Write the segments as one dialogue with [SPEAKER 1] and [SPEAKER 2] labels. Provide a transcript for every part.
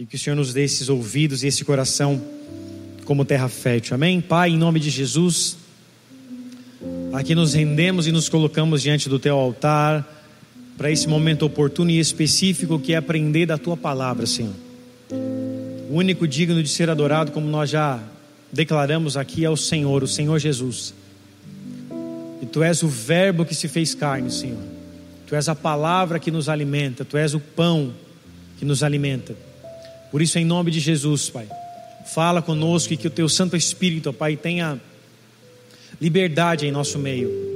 [SPEAKER 1] e que o Senhor nos dê esses ouvidos e esse coração como terra fértil. Amém? Pai, em nome de Jesus, aqui nos rendemos e nos colocamos diante do teu altar para esse momento oportuno e específico que é aprender da tua palavra, Senhor. O único digno de ser adorado, como nós já declaramos aqui, é o Senhor, o Senhor Jesus. E tu és o Verbo que se fez carne, Senhor. Tu és a palavra que nos alimenta, tu és o pão que nos alimenta. Por isso, em nome de Jesus, Pai, fala conosco e que o teu Santo Espírito, Pai, tenha liberdade em nosso meio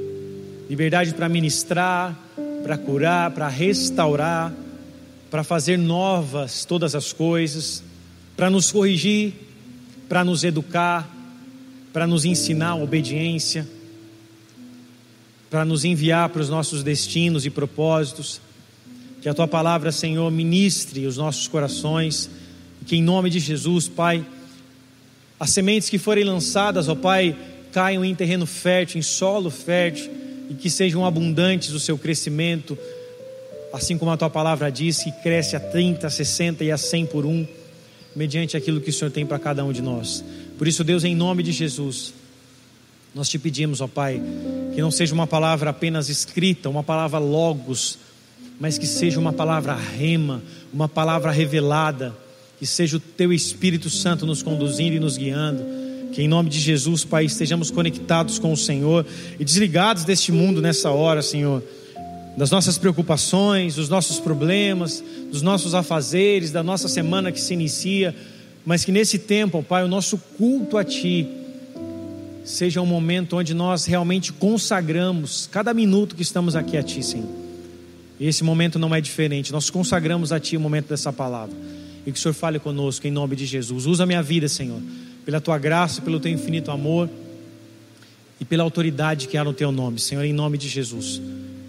[SPEAKER 1] liberdade para ministrar, para curar, para restaurar, para fazer novas todas as coisas, para nos corrigir, para nos educar, para nos ensinar obediência, para nos enviar para os nossos destinos e propósitos. Que a tua palavra, Senhor, ministre os nossos corações, que em nome de Jesus, Pai, as sementes que forem lançadas, ó Pai, caiam em terreno fértil, em solo fértil e que sejam abundantes o seu crescimento, assim como a tua palavra diz, que cresce a 30, a 60 e a 100 por um, mediante aquilo que o Senhor tem para cada um de nós. Por isso, Deus, em nome de Jesus, nós te pedimos, ó Pai, que não seja uma palavra apenas escrita, uma palavra logos, mas que seja uma palavra rema, uma palavra revelada, que seja o teu Espírito Santo nos conduzindo e nos guiando que em nome de Jesus, Pai, estejamos conectados com o Senhor e desligados deste mundo nessa hora, Senhor. Das nossas preocupações, dos nossos problemas, dos nossos afazeres, da nossa semana que se inicia, mas que nesse tempo, Pai, o nosso culto a Ti seja um momento onde nós realmente consagramos cada minuto que estamos aqui a Ti, Senhor. E esse momento não é diferente, nós consagramos a Ti o momento dessa palavra. E que o Senhor fale conosco em nome de Jesus. Usa a minha vida, Senhor pela tua graça, pelo teu infinito amor e pela autoridade que há no teu nome, Senhor, em nome de Jesus.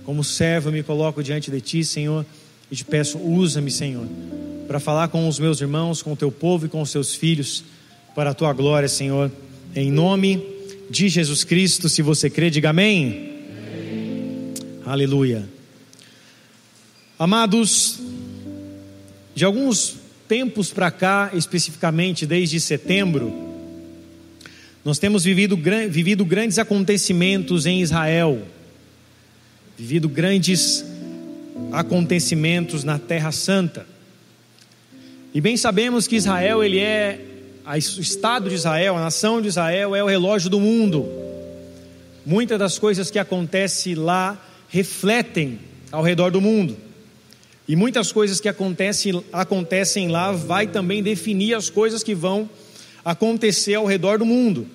[SPEAKER 1] Como servo, eu me coloco diante de ti, Senhor, e te peço, usa-me, Senhor, para falar com os meus irmãos, com o teu povo e com os seus filhos, para a tua glória, Senhor, em nome de Jesus Cristo. Se você crê, diga amém. amém. Aleluia. Amados, de alguns tempos para cá, especificamente desde setembro, nós temos vivido, vivido grandes acontecimentos em Israel, vivido grandes acontecimentos na Terra Santa. E bem sabemos que Israel, ele é o estado de Israel, a nação de Israel é o relógio do mundo. Muitas das coisas que acontecem lá refletem ao redor do mundo. E muitas coisas que acontecem, acontecem lá vai também definir as coisas que vão acontecer ao redor do mundo.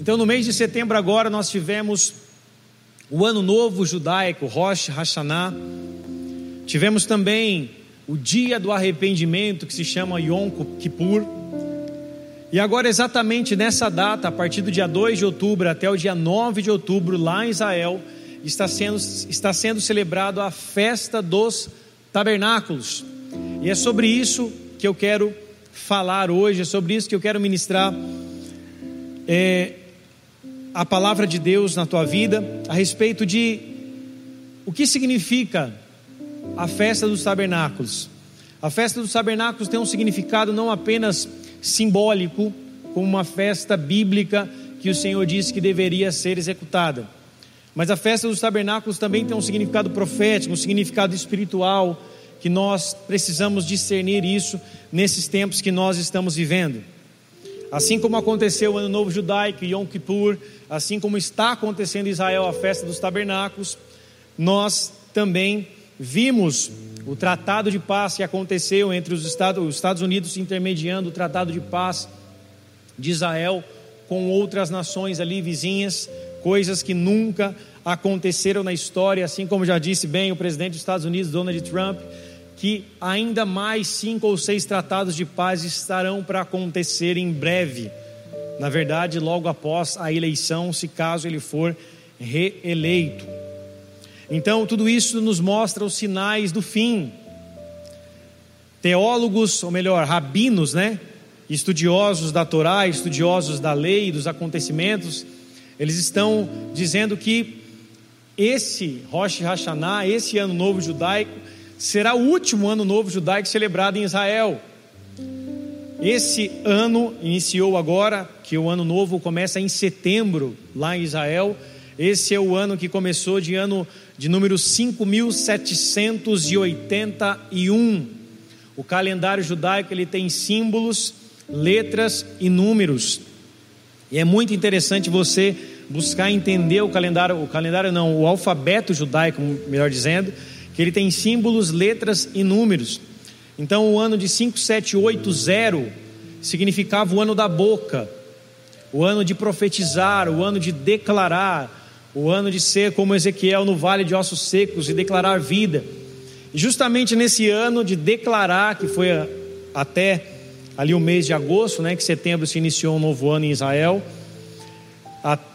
[SPEAKER 1] Então, no mês de setembro agora nós tivemos o Ano Novo Judaico, Rosh Hashanah. Tivemos também o Dia do Arrependimento, que se chama Yom Kippur. E agora, exatamente nessa data, a partir do dia 2 de outubro até o dia 9 de outubro, lá em Israel, está sendo, está sendo celebrado a festa dos tabernáculos. E é sobre isso que eu quero falar hoje, é sobre isso que eu quero ministrar é, a palavra de Deus na tua vida, a respeito de o que significa a festa dos tabernáculos. A festa dos tabernáculos tem um significado não apenas simbólico, como uma festa bíblica que o Senhor disse que deveria ser executada mas a festa dos tabernáculos também tem um significado profético, um significado espiritual, que nós precisamos discernir isso nesses tempos que nós estamos vivendo. Assim como aconteceu o Ano Novo Judaico, Yom Kippur, assim como está acontecendo em Israel a festa dos tabernáculos, nós também vimos o tratado de paz que aconteceu entre os Estados, os Estados Unidos intermediando o tratado de paz de Israel com outras nações ali vizinhas, coisas que nunca aconteceram na história, assim como já disse bem o presidente dos Estados Unidos, Donald Trump, que ainda mais cinco ou seis tratados de paz estarão para acontecer em breve. Na verdade, logo após a eleição, se caso ele for reeleito. Então, tudo isso nos mostra os sinais do fim. Teólogos, ou melhor, rabinos, né? Estudiosos da Torá, estudiosos da lei dos acontecimentos, eles estão dizendo que esse Rosh Hashanah, esse ano novo judaico, será o último ano novo judaico celebrado em Israel. Esse ano iniciou agora, que o ano novo começa em setembro lá em Israel. Esse é o ano que começou de ano de número 5781. O calendário judaico ele tem símbolos, letras e números. E é muito interessante você buscar entender o calendário, o calendário não, o alfabeto judaico, melhor dizendo, que ele tem símbolos, letras e números. Então, o ano de 5780 significava o ano da boca, o ano de profetizar, o ano de declarar, o ano de ser como Ezequiel no vale de ossos secos e declarar vida. E justamente nesse ano de declarar, que foi até ali o mês de agosto, né, que setembro se iniciou um novo ano em Israel.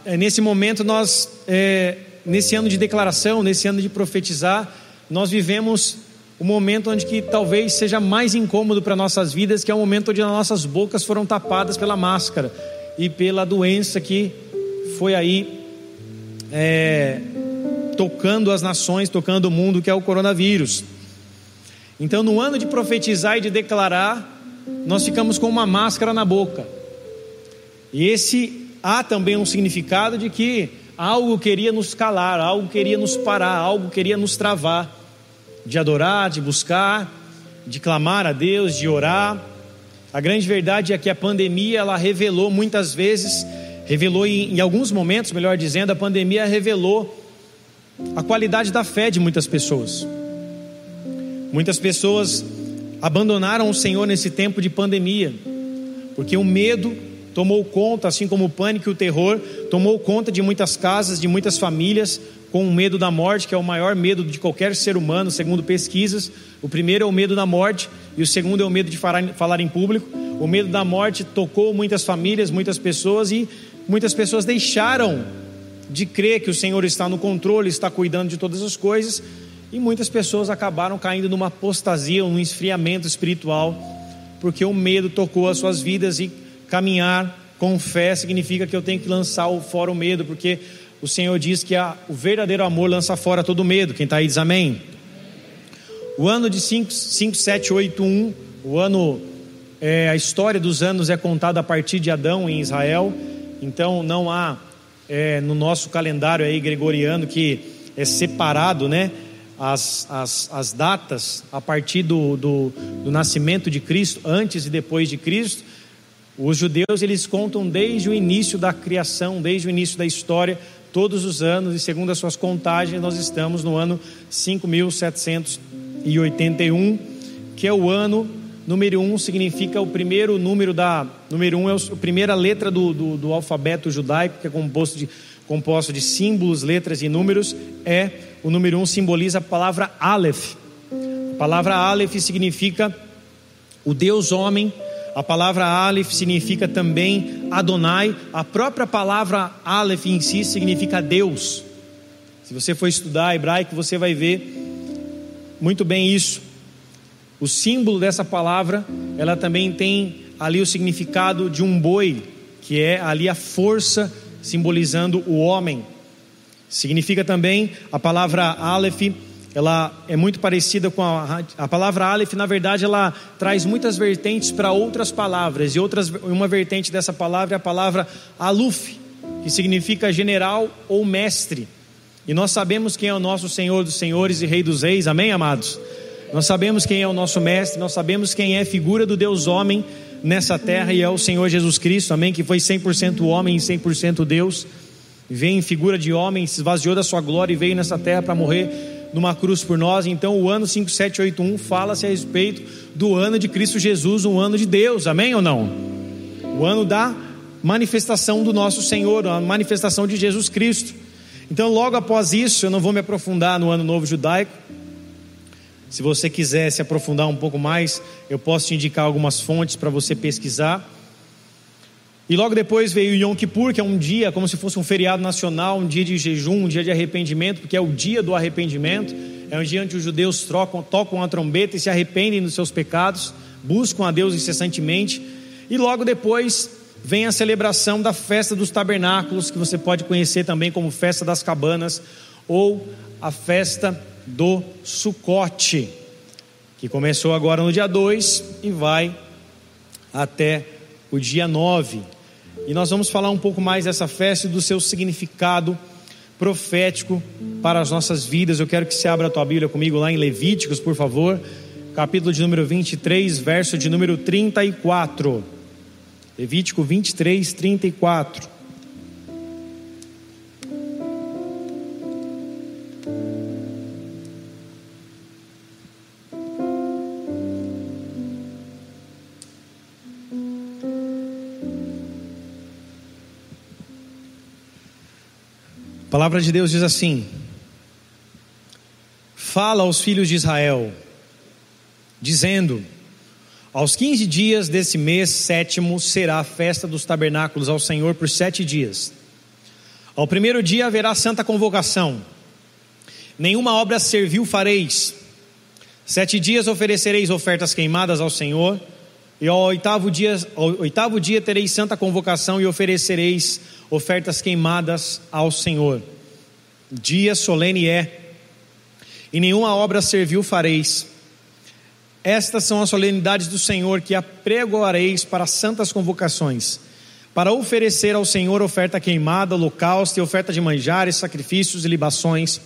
[SPEAKER 1] É, nesse momento nós, é, nesse ano de declaração, nesse ano de profetizar, nós vivemos o momento onde que talvez seja mais incômodo para nossas vidas, que é o momento onde as nossas bocas foram tapadas pela máscara e pela doença que foi aí é, tocando as nações, tocando o mundo, que é o coronavírus. Então, no ano de profetizar e de declarar, nós ficamos com uma máscara na boca. E esse há também um significado de que algo queria nos calar, algo queria nos parar, algo queria nos travar de adorar, de buscar, de clamar a Deus, de orar. A grande verdade é que a pandemia ela revelou muitas vezes, revelou em, em alguns momentos, melhor dizendo, a pandemia revelou a qualidade da fé de muitas pessoas. Muitas pessoas abandonaram o Senhor nesse tempo de pandemia, porque o medo tomou conta, assim como o pânico e o terror, tomou conta de muitas casas, de muitas famílias, com o medo da morte, que é o maior medo de qualquer ser humano, segundo pesquisas. O primeiro é o medo da morte e o segundo é o medo de falar em público. O medo da morte tocou muitas famílias, muitas pessoas e muitas pessoas deixaram de crer que o Senhor está no controle, está cuidando de todas as coisas, e muitas pessoas acabaram caindo numa apostasia, num esfriamento espiritual, porque o medo tocou as suas vidas e caminhar com fé significa que eu tenho que lançar fora o medo, porque o Senhor diz que a, o verdadeiro amor lança fora todo medo. Quem está aí diz amém. O ano de 5781, o ano, é, a história dos anos é contada a partir de Adão em Israel, então não há é, no nosso calendário aí gregoriano que é separado, né? As, as, as datas a partir do, do, do nascimento de Cristo, antes e depois de Cristo. Os judeus eles contam desde o início da criação, desde o início da história, todos os anos, e segundo as suas contagens, nós estamos no ano 5781, que é o ano número um, significa o primeiro número da. Número um é a primeira letra do, do, do alfabeto judaico, que é composto de, composto de símbolos, letras e números, é o número um simboliza a palavra Aleph. A palavra Aleph significa o Deus homem a palavra Aleph significa também Adonai. A própria palavra Aleph em si significa Deus. Se você for estudar hebraico, você vai ver muito bem isso. O símbolo dessa palavra, ela também tem ali o significado de um boi, que é ali a força simbolizando o homem. Significa também a palavra Aleph ela é muito parecida com a, a palavra Aleph, na verdade, ela traz muitas vertentes para outras palavras, e outras, uma vertente dessa palavra é a palavra Aluf, que significa general ou mestre. E nós sabemos quem é o nosso Senhor dos Senhores e Rei dos Reis, amém, amados? Nós sabemos quem é o nosso mestre, nós sabemos quem é figura do Deus homem nessa terra e é o Senhor Jesus Cristo, amém? Que foi 100% homem e 100% Deus, veio em figura de homem, se esvaziou da sua glória e veio nessa terra para morrer numa cruz por nós. Então, o ano 5781 fala-se a respeito do ano de Cristo Jesus, um ano de Deus, amém ou não? O ano da manifestação do nosso Senhor, a manifestação de Jesus Cristo. Então, logo após isso, eu não vou me aprofundar no ano novo judaico. Se você quiser se aprofundar um pouco mais, eu posso te indicar algumas fontes para você pesquisar. E logo depois veio o Yom Kippur, que é um dia como se fosse um feriado nacional, um dia de jejum, um dia de arrependimento, porque é o dia do arrependimento. É um dia onde os judeus trocam, tocam a trombeta e se arrependem dos seus pecados, buscam a Deus incessantemente. E logo depois vem a celebração da festa dos tabernáculos, que você pode conhecer também como festa das cabanas, ou a festa do Sucote, que começou agora no dia 2 e vai até o dia 9. E nós vamos falar um pouco mais dessa festa e do seu significado profético para as nossas vidas. Eu quero que você abra a tua Bíblia comigo lá em Levíticos, por favor, capítulo de número 23, verso de número 34. Levítico 23, 34. Palavra de Deus diz assim: Fala aos filhos de Israel, dizendo: Aos quinze dias desse mês sétimo será a festa dos tabernáculos ao Senhor por sete dias. Ao primeiro dia haverá santa convocação. Nenhuma obra servil fareis. Sete dias oferecereis ofertas queimadas ao Senhor. E ao oitavo dia, ao oitavo dia tereis santa convocação e oferecereis ofertas queimadas ao Senhor. Dia solene é, e nenhuma obra servil fareis. Estas são as solenidades do Senhor que apregoareis para santas convocações, para oferecer ao Senhor oferta queimada, holocausto e oferta de manjares, sacrifícios e libações,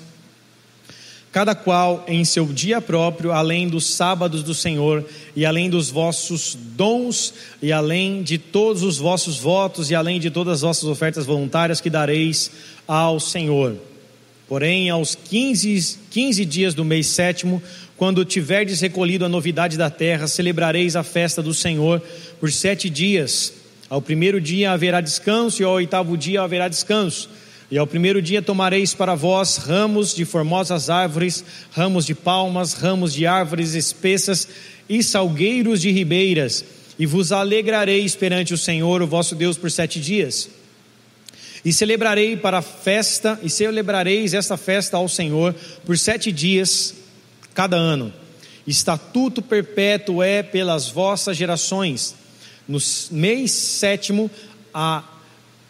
[SPEAKER 1] cada qual em seu dia próprio, além dos sábados do Senhor, e além dos vossos dons, e além de todos os vossos votos, e além de todas as vossas ofertas voluntárias que dareis ao Senhor. Porém, aos 15, 15 dias do mês sétimo, quando tiverdes recolhido a novidade da terra, celebrareis a festa do Senhor por sete dias. Ao primeiro dia haverá descanso, e ao oitavo dia haverá descanso. E ao primeiro dia tomareis para vós ramos de formosas árvores, ramos de palmas, ramos de árvores espessas e salgueiros de ribeiras, e vos alegrareis perante o Senhor, o vosso Deus, por sete dias. E celebrarei para a festa, e celebrareis esta festa ao Senhor por sete dias cada ano. Estatuto perpétuo é pelas vossas gerações. No mês sétimo, a,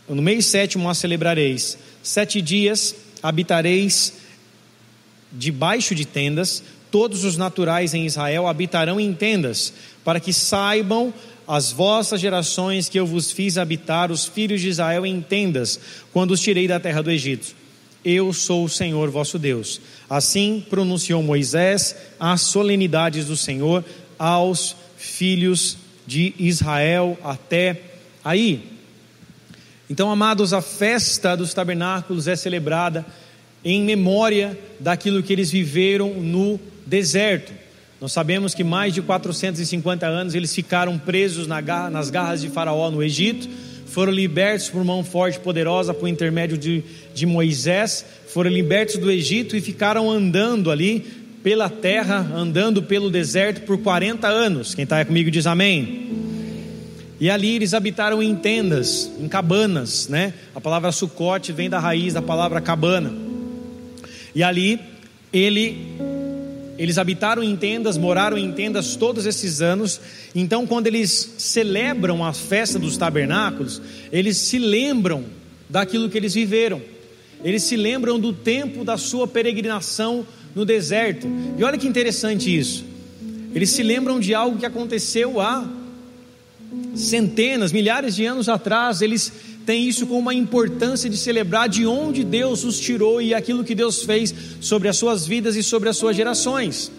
[SPEAKER 1] no mês sétimo a celebrareis. Sete dias habitareis debaixo de tendas, todos os naturais em Israel habitarão em tendas, para que saibam as vossas gerações que eu vos fiz habitar os filhos de Israel em tendas, quando os tirei da terra do Egito. Eu sou o Senhor vosso Deus. Assim pronunciou Moisés as solenidades do Senhor aos filhos de Israel até aí. Então, amados, a festa dos tabernáculos é celebrada em memória daquilo que eles viveram no deserto. Nós sabemos que mais de 450 anos eles ficaram presos nas garras de Faraó no Egito, foram libertos por mão forte e poderosa por intermédio de, de Moisés, foram libertos do Egito e ficaram andando ali pela terra, andando pelo deserto por 40 anos. Quem está comigo diz amém. E ali eles habitaram em tendas, em cabanas, né? A palavra sucote vem da raiz da palavra cabana. E ali ele eles habitaram em tendas, moraram em tendas todos esses anos. Então, quando eles celebram a festa dos tabernáculos, eles se lembram daquilo que eles viveram. Eles se lembram do tempo da sua peregrinação no deserto. E olha que interessante isso. Eles se lembram de algo que aconteceu há centenas, milhares de anos atrás. Eles tem isso com uma importância de celebrar de onde Deus os tirou e aquilo que Deus fez sobre as suas vidas e sobre as suas gerações.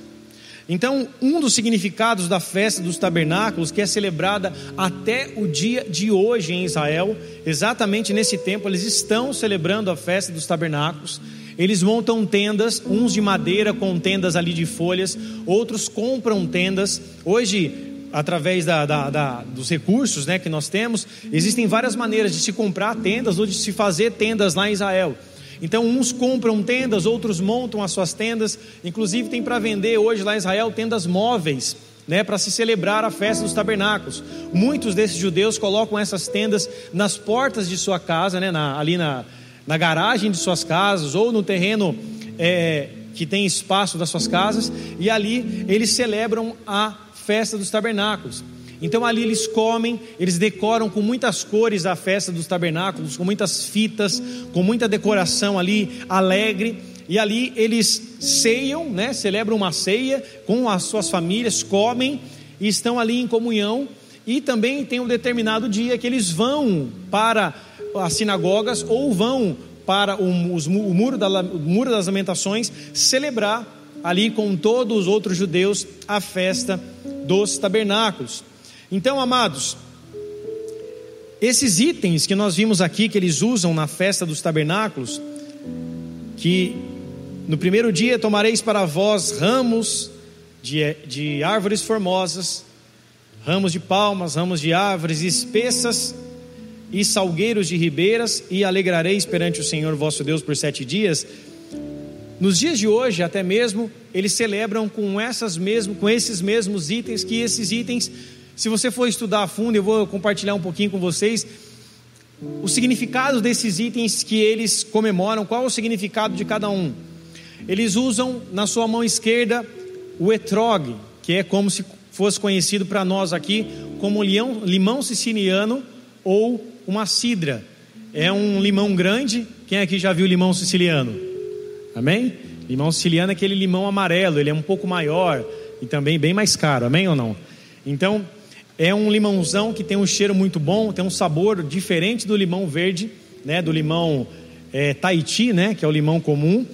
[SPEAKER 1] Então, um dos significados da festa dos tabernáculos, que é celebrada até o dia de hoje em Israel, exatamente nesse tempo, eles estão celebrando a festa dos tabernáculos. Eles montam tendas, uns de madeira com tendas ali de folhas, outros compram tendas. Hoje, através da, da, da, dos recursos né, que nós temos, existem várias maneiras de se comprar tendas ou de se fazer tendas lá em Israel. Então, uns compram tendas, outros montam as suas tendas. Inclusive, tem para vender hoje lá em Israel tendas móveis, né, para se celebrar a festa dos tabernáculos. Muitos desses judeus colocam essas tendas nas portas de sua casa, né, na, ali na, na garagem de suas casas ou no terreno é, que tem espaço das suas casas, e ali eles celebram a festa dos tabernáculos. Então ali eles comem, eles decoram com muitas cores a festa dos tabernáculos, com muitas fitas, com muita decoração ali alegre. E ali eles ceiam, né? Celebram uma ceia com as suas famílias, comem e estão ali em comunhão. e também tem um determinado dia que eles vão para as sinagogas ou vão para o, os, o, muro, da, o muro das lamentações celebrar ali com todos os outros judeus a festa dos tabernáculos. Então, amados, esses itens que nós vimos aqui que eles usam na festa dos tabernáculos, que no primeiro dia tomareis para vós ramos de, de árvores formosas, ramos de palmas, ramos de árvores espessas e salgueiros de ribeiras, e alegrareis perante o Senhor vosso Deus por sete dias. Nos dias de hoje, até mesmo, eles celebram com, essas mesmo, com esses mesmos itens, que esses itens, se você for estudar a fundo, eu vou compartilhar um pouquinho com vocês o significado desses itens que eles comemoram, qual é o significado de cada um. Eles usam na sua mão esquerda o etrog, que é como se fosse conhecido para nós aqui como limão, limão siciliano ou uma cidra. É um limão grande. Quem aqui já viu limão siciliano? Amém? Limão siciliano é aquele limão amarelo, ele é um pouco maior e também bem mais caro, amém ou não? Então, é um limãozão que tem um cheiro muito bom, tem um sabor diferente do limão verde, né, do limão é, Tahiti, né, que é o limão comum.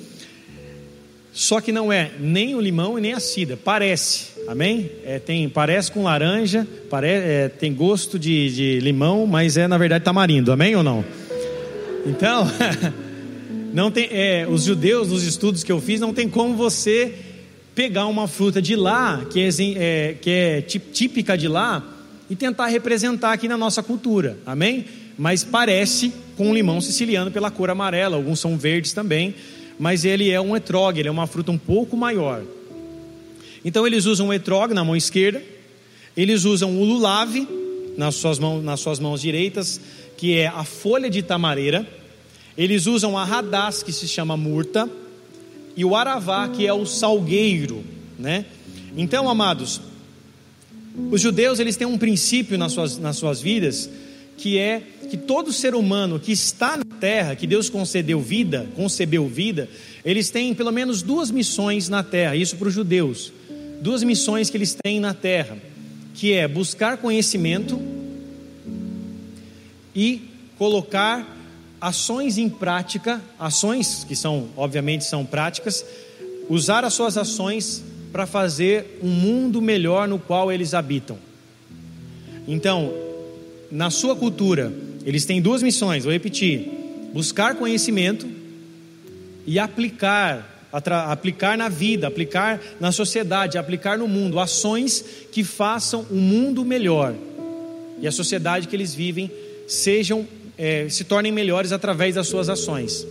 [SPEAKER 1] Só que não é nem o limão e nem a cidra, parece, amém? É, tem, parece com laranja, pare, é, tem gosto de, de limão, mas é na verdade tamarindo, amém ou não? Então, não tem, é, os judeus, nos estudos que eu fiz, não tem como você pegar uma fruta de lá, que é, é, que é típica de lá, e tentar representar aqui na nossa cultura, amém? Mas parece com o limão siciliano pela cor amarela, alguns são verdes também mas ele é um etrog, ele é uma fruta um pouco maior. Então eles usam o etrog na mão esquerda, eles usam o lulave nas suas mãos, nas suas mãos direitas, que é a folha de tamareira, eles usam a radaz, que se chama murta, e o aravá, que é o salgueiro, né? Então, amados, os judeus eles têm um princípio nas suas, nas suas vidas que é que todo ser humano que está na terra, que Deus concedeu vida, concebeu vida, eles têm pelo menos duas missões na terra, isso para os judeus. Duas missões que eles têm na terra, que é buscar conhecimento e colocar ações em prática, ações que são, obviamente, são práticas, usar as suas ações para fazer um mundo melhor no qual eles habitam. Então, na sua cultura, eles têm duas missões, vou repetir: buscar conhecimento e aplicar, aplicar na vida, aplicar na sociedade, aplicar no mundo ações que façam o um mundo melhor e a sociedade que eles vivem sejam é, se tornem melhores através das suas ações.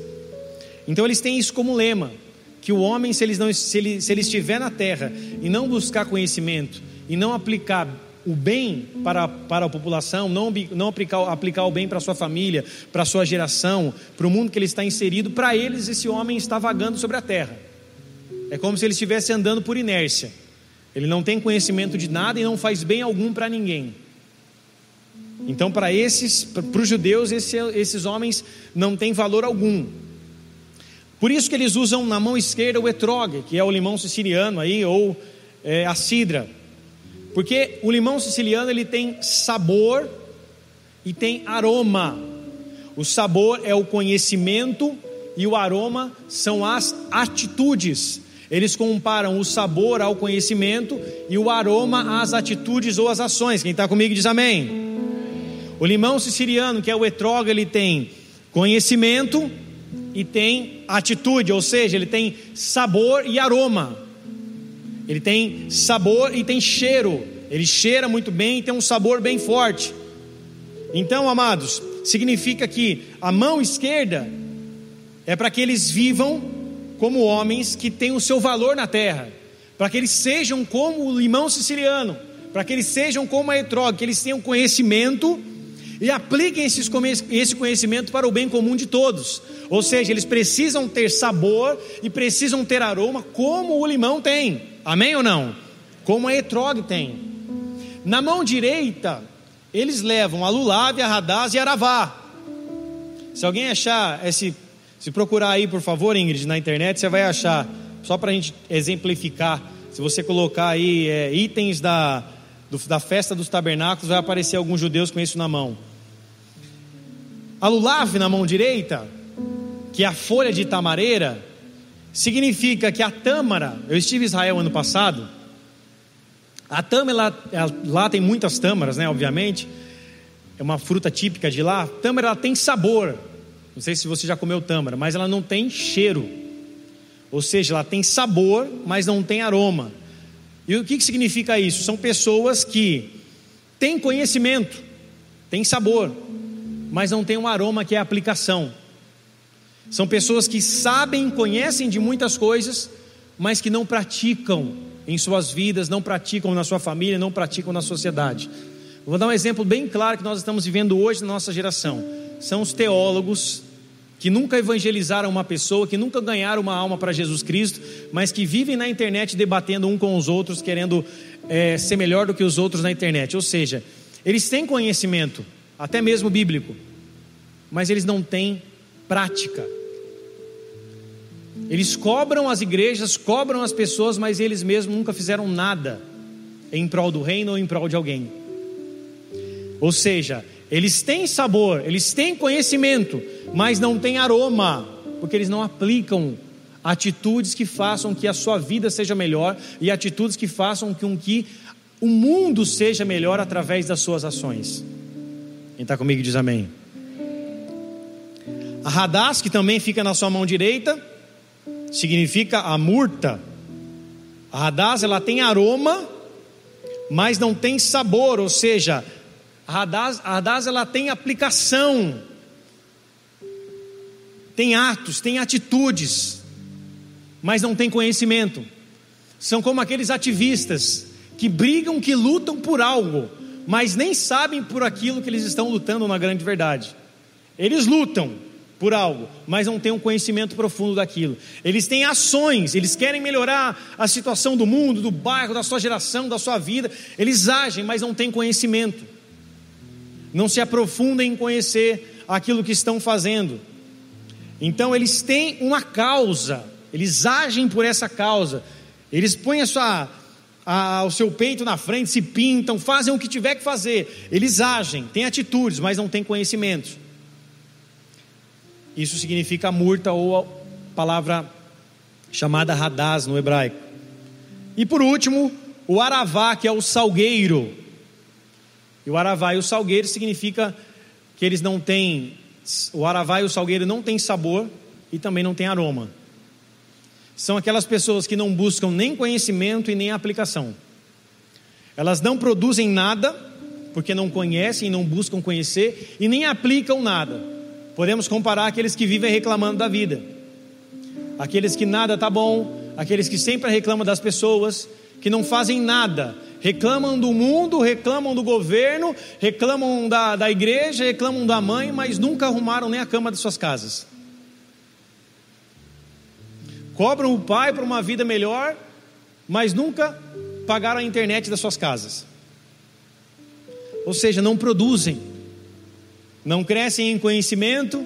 [SPEAKER 1] Então eles têm isso como lema, que o homem, se, eles não, se, ele, se ele estiver na terra e não buscar conhecimento e não aplicar o bem para, para a população, não, não aplicar, aplicar o bem para a sua família, para a sua geração, para o mundo que ele está inserido, para eles esse homem está vagando sobre a terra. É como se ele estivesse andando por inércia. Ele não tem conhecimento de nada e não faz bem algum para ninguém. Então, para esses, para os judeus, esse, esses homens não têm valor algum. Por isso que eles usam na mão esquerda o etrog, que é o limão siciliano aí, ou é, a cidra. Porque o limão siciliano ele tem sabor e tem aroma. O sabor é o conhecimento e o aroma são as atitudes. Eles comparam o sabor ao conhecimento e o aroma às atitudes ou às ações. Quem está comigo diz amém. O limão siciliano, que é o etroga, ele tem conhecimento e tem atitude, ou seja, ele tem sabor e aroma. Ele tem sabor e tem cheiro. Ele cheira muito bem e tem um sabor bem forte. Então, amados, significa que a mão esquerda é para que eles vivam como homens que têm o seu valor na terra, para que eles sejam como o limão siciliano, para que eles sejam como a etrog, que eles tenham conhecimento e apliquem esse conhecimento para o bem comum de todos. Ou seja, eles precisam ter sabor e precisam ter aroma como o limão tem. Amém ou não? Como a etrog tem. Na mão direita, eles levam a lulave, a radaz e a aravá. Se alguém achar, esse, se procurar aí, por favor, Ingrid, na internet, você vai achar, só para a gente exemplificar, se você colocar aí é, itens da, do, da festa dos tabernáculos, vai aparecer alguns judeus com isso na mão. A lulav na mão direita, que é a folha de tamareira, significa que a tâmara, eu estive em Israel ano passado, a tâmara, lá tem muitas tâmaras, né, obviamente, é uma fruta típica de lá. Tâmara ela tem sabor, não sei se você já comeu tâmara, mas ela não tem cheiro, ou seja, ela tem sabor, mas não tem aroma. E o que, que significa isso? São pessoas que têm conhecimento, têm sabor, mas não têm um aroma que é aplicação. São pessoas que sabem, conhecem de muitas coisas, mas que não praticam em suas vidas, não praticam na sua família, não praticam na sociedade. Vou dar um exemplo bem claro que nós estamos vivendo hoje na nossa geração. São os teólogos que nunca evangelizaram uma pessoa, que nunca ganharam uma alma para Jesus Cristo, mas que vivem na internet debatendo um com os outros, querendo é, ser melhor do que os outros na internet. Ou seja, eles têm conhecimento, até mesmo bíblico, mas eles não têm prática. Eles cobram as igrejas, cobram as pessoas, mas eles mesmos nunca fizeram nada em prol do reino ou em prol de alguém. Ou seja, eles têm sabor, eles têm conhecimento, mas não têm aroma, porque eles não aplicam atitudes que façam que a sua vida seja melhor e atitudes que façam com que o mundo seja melhor através das suas ações. Quem está comigo diz amém. A Radaz, que também fica na sua mão direita, significa a murta. A Radaz ela tem aroma, mas não tem sabor, ou seja, a Radaz, a ela tem aplicação, tem atos, tem atitudes, mas não tem conhecimento. São como aqueles ativistas que brigam, que lutam por algo, mas nem sabem por aquilo que eles estão lutando na grande verdade. Eles lutam, por algo, mas não têm um conhecimento profundo daquilo. Eles têm ações, eles querem melhorar a situação do mundo, do bairro, da sua geração, da sua vida. Eles agem, mas não têm conhecimento. Não se aprofundam em conhecer aquilo que estão fazendo. Então eles têm uma causa, eles agem por essa causa. Eles põem a sua, a, o seu peito na frente, se pintam, fazem o que tiver que fazer. Eles agem, têm atitudes, mas não têm conhecimento. Isso significa murta ou a palavra chamada radaz no hebraico. E por último, o aravá, que é o salgueiro. E o aravá e o salgueiro significa que eles não têm, o aravá e o salgueiro não têm sabor e também não têm aroma. São aquelas pessoas que não buscam nem conhecimento e nem aplicação. Elas não produzem nada, porque não conhecem e não buscam conhecer, e nem aplicam nada Podemos comparar aqueles que vivem reclamando da vida, aqueles que nada está bom, aqueles que sempre reclamam das pessoas, que não fazem nada, reclamam do mundo, reclamam do governo, reclamam da, da igreja, reclamam da mãe, mas nunca arrumaram nem a cama de suas casas. Cobram o pai para uma vida melhor, mas nunca pagaram a internet das suas casas. Ou seja, não produzem não crescem em conhecimento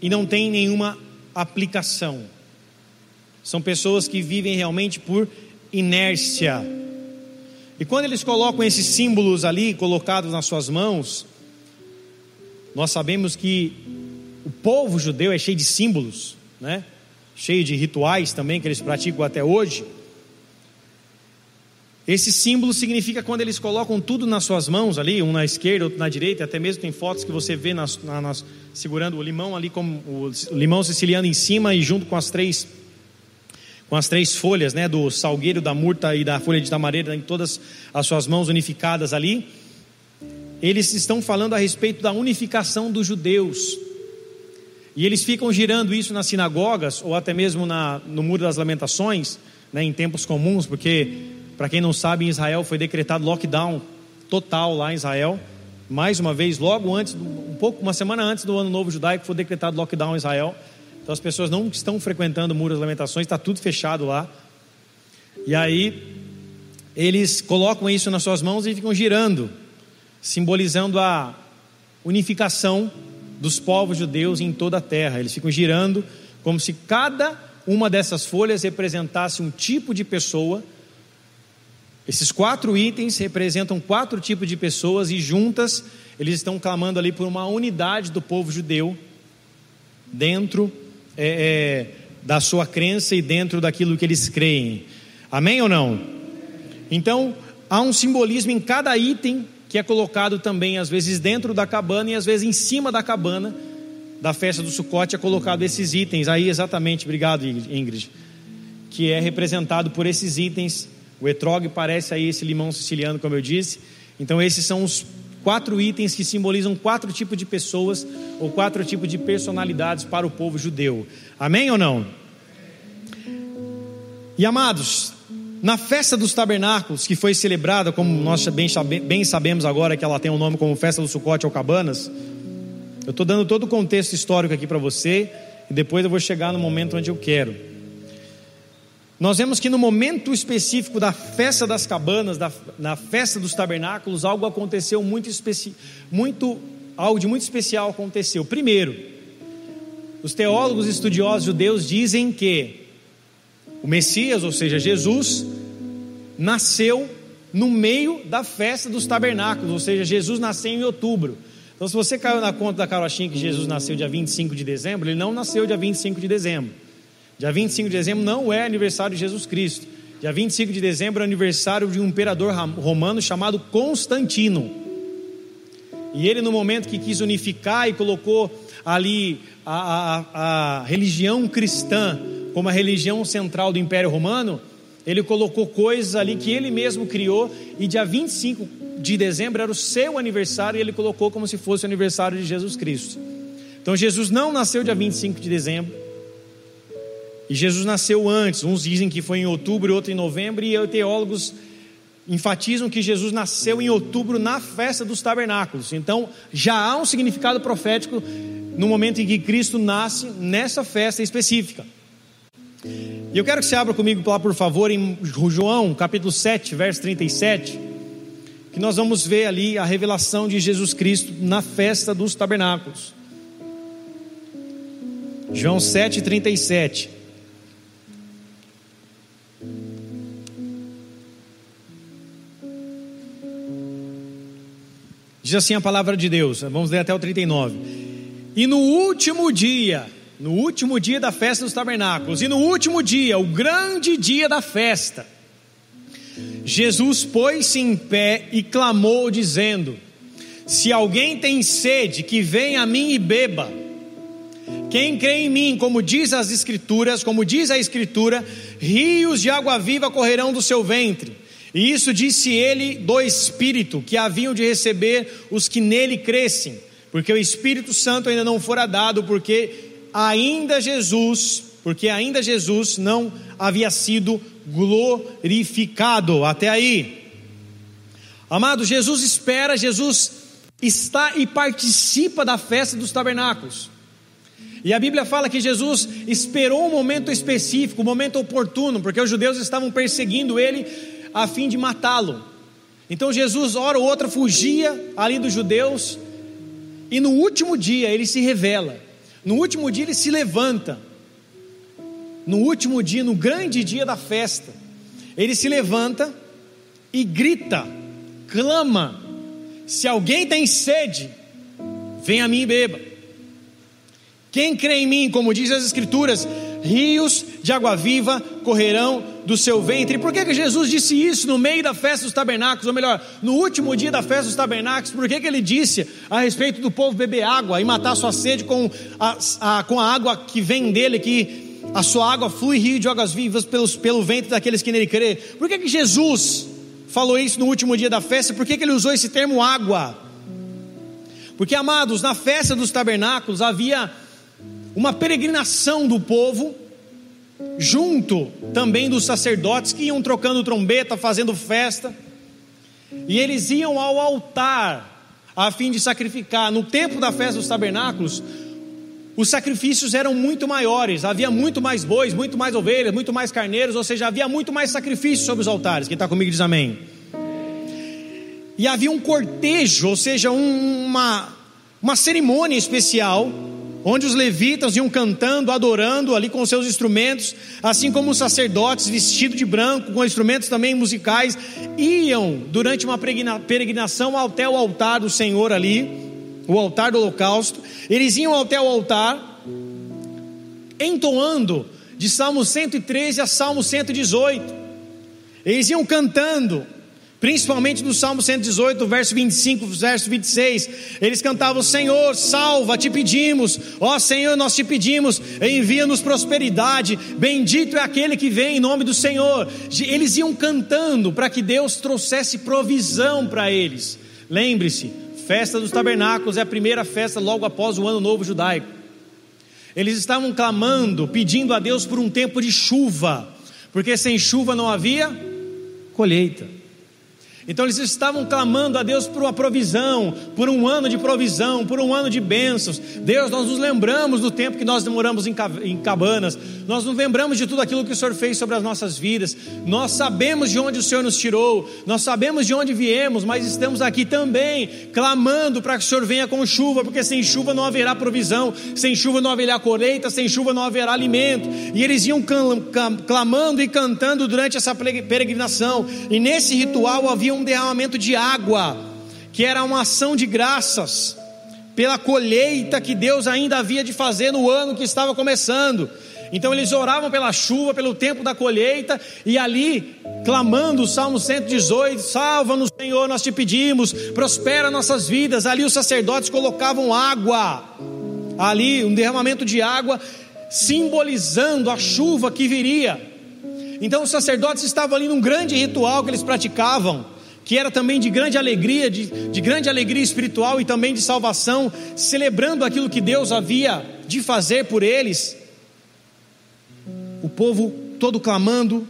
[SPEAKER 1] e não têm nenhuma aplicação. São pessoas que vivem realmente por inércia. E quando eles colocam esses símbolos ali colocados nas suas mãos, nós sabemos que o povo judeu é cheio de símbolos, né? Cheio de rituais também que eles praticam até hoje. Esse símbolo significa quando eles colocam tudo nas suas mãos ali, um na esquerda, outro na direita, até mesmo tem fotos que você vê nas, nas, segurando o limão ali, como o limão siciliano em cima e junto com as três com as três folhas, né, do salgueiro, da murta e da folha de tamareira em todas as suas mãos unificadas ali. Eles estão falando a respeito da unificação dos judeus. E eles ficam girando isso nas sinagogas ou até mesmo na, no muro das lamentações, né, em tempos comuns, porque para quem não sabe, em Israel foi decretado lockdown total lá em Israel. Mais uma vez, logo antes, um pouco, uma semana antes do ano novo judaico, foi decretado lockdown em Israel. Então as pessoas não estão frequentando das Lamentações, está tudo fechado lá. E aí eles colocam isso nas suas mãos e ficam girando, simbolizando a unificação dos povos judeus em toda a terra. Eles ficam girando como se cada uma dessas folhas representasse um tipo de pessoa Esses quatro itens representam quatro tipos de pessoas e juntas eles estão clamando ali por uma unidade do povo judeu dentro é, é, da sua crença e dentro daquilo que eles creem. Amém ou não? Então, há um simbolismo em cada item que é colocado também, às vezes, dentro da cabana e às vezes em cima da cabana da festa do Sucote é colocado esses itens. Aí, exatamente, obrigado, Ingrid. Que é representado por esses itens. O etrog parece aí esse limão siciliano, como eu disse. Então, esses são os quatro itens que simbolizam quatro tipos de pessoas ou quatro tipos de personalidades para o povo judeu. Amém ou não? E amados, na festa dos tabernáculos, que foi celebrada, como nós bem, bem sabemos agora que ela tem o um nome como Festa do Sucote ou Cabanas, eu estou dando todo o contexto histórico aqui para você, e depois eu vou chegar no momento onde eu quero. Nós vemos que no momento específico da festa das cabanas, da, na festa dos tabernáculos, algo aconteceu muito, especi, muito algo de muito especial aconteceu. Primeiro, os teólogos estudiosos judeus dizem que o Messias, ou seja, Jesus, nasceu no meio da festa dos tabernáculos, ou seja, Jesus nasceu em outubro. Então, se você caiu na conta da Carochinha que Jesus nasceu dia 25 de dezembro, ele não nasceu dia 25 de dezembro. Dia 25 de dezembro não é aniversário de Jesus Cristo. Dia 25 de dezembro é aniversário de um imperador romano chamado Constantino. E ele, no momento que quis unificar e colocou ali a, a, a religião cristã como a religião central do Império Romano, ele colocou coisas ali que ele mesmo criou, e dia 25 de dezembro era o seu aniversário, e ele colocou como se fosse o aniversário de Jesus Cristo. Então Jesus não nasceu dia 25 de dezembro, e Jesus nasceu antes, uns dizem que foi em outubro, outros em novembro, e teólogos enfatizam que Jesus nasceu em outubro na festa dos tabernáculos. Então já há um significado profético no momento em que Cristo nasce nessa festa específica. E eu quero que você abra comigo lá, por favor, em João, capítulo 7, verso 37, que nós vamos ver ali a revelação de Jesus Cristo na festa dos tabernáculos. João 7, 37. Diz assim a palavra de Deus, vamos ler até o 39. E no último dia, no último dia da festa dos tabernáculos, e no último dia, o grande dia da festa, Jesus pôs-se em pé e clamou, dizendo: Se alguém tem sede, que venha a mim e beba. Quem crê em mim, como diz as Escrituras, como diz a Escritura, rios de água viva correrão do seu ventre. E isso disse ele do Espírito, que haviam de receber os que nele crescem, porque o Espírito Santo ainda não fora dado, porque ainda Jesus, porque ainda Jesus não havia sido glorificado. Até aí. Amado, Jesus espera, Jesus está e participa da festa dos tabernáculos. E a Bíblia fala que Jesus esperou um momento específico, um momento oportuno, porque os judeus estavam perseguindo ele a fim de matá-lo. Então Jesus, hora ou outra, fugia ali dos judeus, e no último dia ele se revela. No último dia ele se levanta. No último dia, no grande dia da festa, ele se levanta e grita, clama: Se alguém tem sede, vem a mim e beba. Quem crê em mim, como diz as Escrituras, rios de água viva correrão do seu ventre. E por que, que Jesus disse isso no meio da festa dos tabernáculos? Ou melhor, no último dia da festa dos tabernáculos, por que, que ele disse a respeito do povo beber água e matar sua sede com a, a, com a água que vem dele, que a sua água flui rio de águas vivas pelos, pelo ventre daqueles que nele crê? Por que, que Jesus falou isso no último dia da festa? Por que, que ele usou esse termo água? Porque, amados, na festa dos tabernáculos havia uma peregrinação do povo, junto também dos sacerdotes que iam trocando trombeta, fazendo festa, e eles iam ao altar a fim de sacrificar. No tempo da festa dos tabernáculos, os sacrifícios eram muito maiores, havia muito mais bois, muito mais ovelhas, muito mais carneiros, ou seja, havia muito mais sacrifícios sobre os altares. Quem está comigo diz amém. E havia um cortejo, ou seja, uma, uma cerimônia especial onde os levitas iam cantando, adorando ali com seus instrumentos, assim como os sacerdotes vestidos de branco, com instrumentos também musicais, iam durante uma peregrinação até o altar do Senhor ali, o altar do holocausto. Eles iam até o altar, entoando de Salmo 113 a Salmo 118. Eles iam cantando, principalmente do Salmo 118, verso 25, verso 26, eles cantavam: Senhor, salva, te pedimos, ó Senhor, nós te pedimos, envia-nos prosperidade, bendito é aquele que vem em nome do Senhor. Eles iam cantando para que Deus trouxesse provisão para eles. Lembre-se, festa dos tabernáculos é a primeira festa logo após o ano novo judaico. Eles estavam clamando, pedindo a Deus por um tempo de chuva, porque sem chuva não havia colheita. Então eles estavam clamando a Deus por uma provisão, por um ano de provisão, por um ano de bênçãos. Deus, nós nos lembramos do tempo que nós demoramos em cabanas, nós nos lembramos de tudo aquilo que o Senhor fez sobre as nossas vidas. Nós sabemos de onde o Senhor nos tirou, nós sabemos de onde viemos, mas estamos aqui também clamando para que o Senhor venha com chuva, porque sem chuva não haverá provisão, sem chuva não haverá colheita, sem chuva não haverá alimento. E eles iam clamando e cantando durante essa peregrinação, e nesse ritual havia havia um derramamento de água, que era uma ação de graças pela colheita que Deus ainda havia de fazer no ano que estava começando. Então eles oravam pela chuva, pelo tempo da colheita, e ali, clamando o Salmo 118: Salva-nos, Senhor, nós te pedimos, prospera nossas vidas. Ali os sacerdotes colocavam água, ali um derramamento de água, simbolizando a chuva que viria. Então os sacerdotes estavam ali num grande ritual que eles praticavam que era também de grande alegria, de, de grande alegria espiritual e também de salvação, celebrando aquilo que Deus havia de fazer por eles. O povo todo clamando,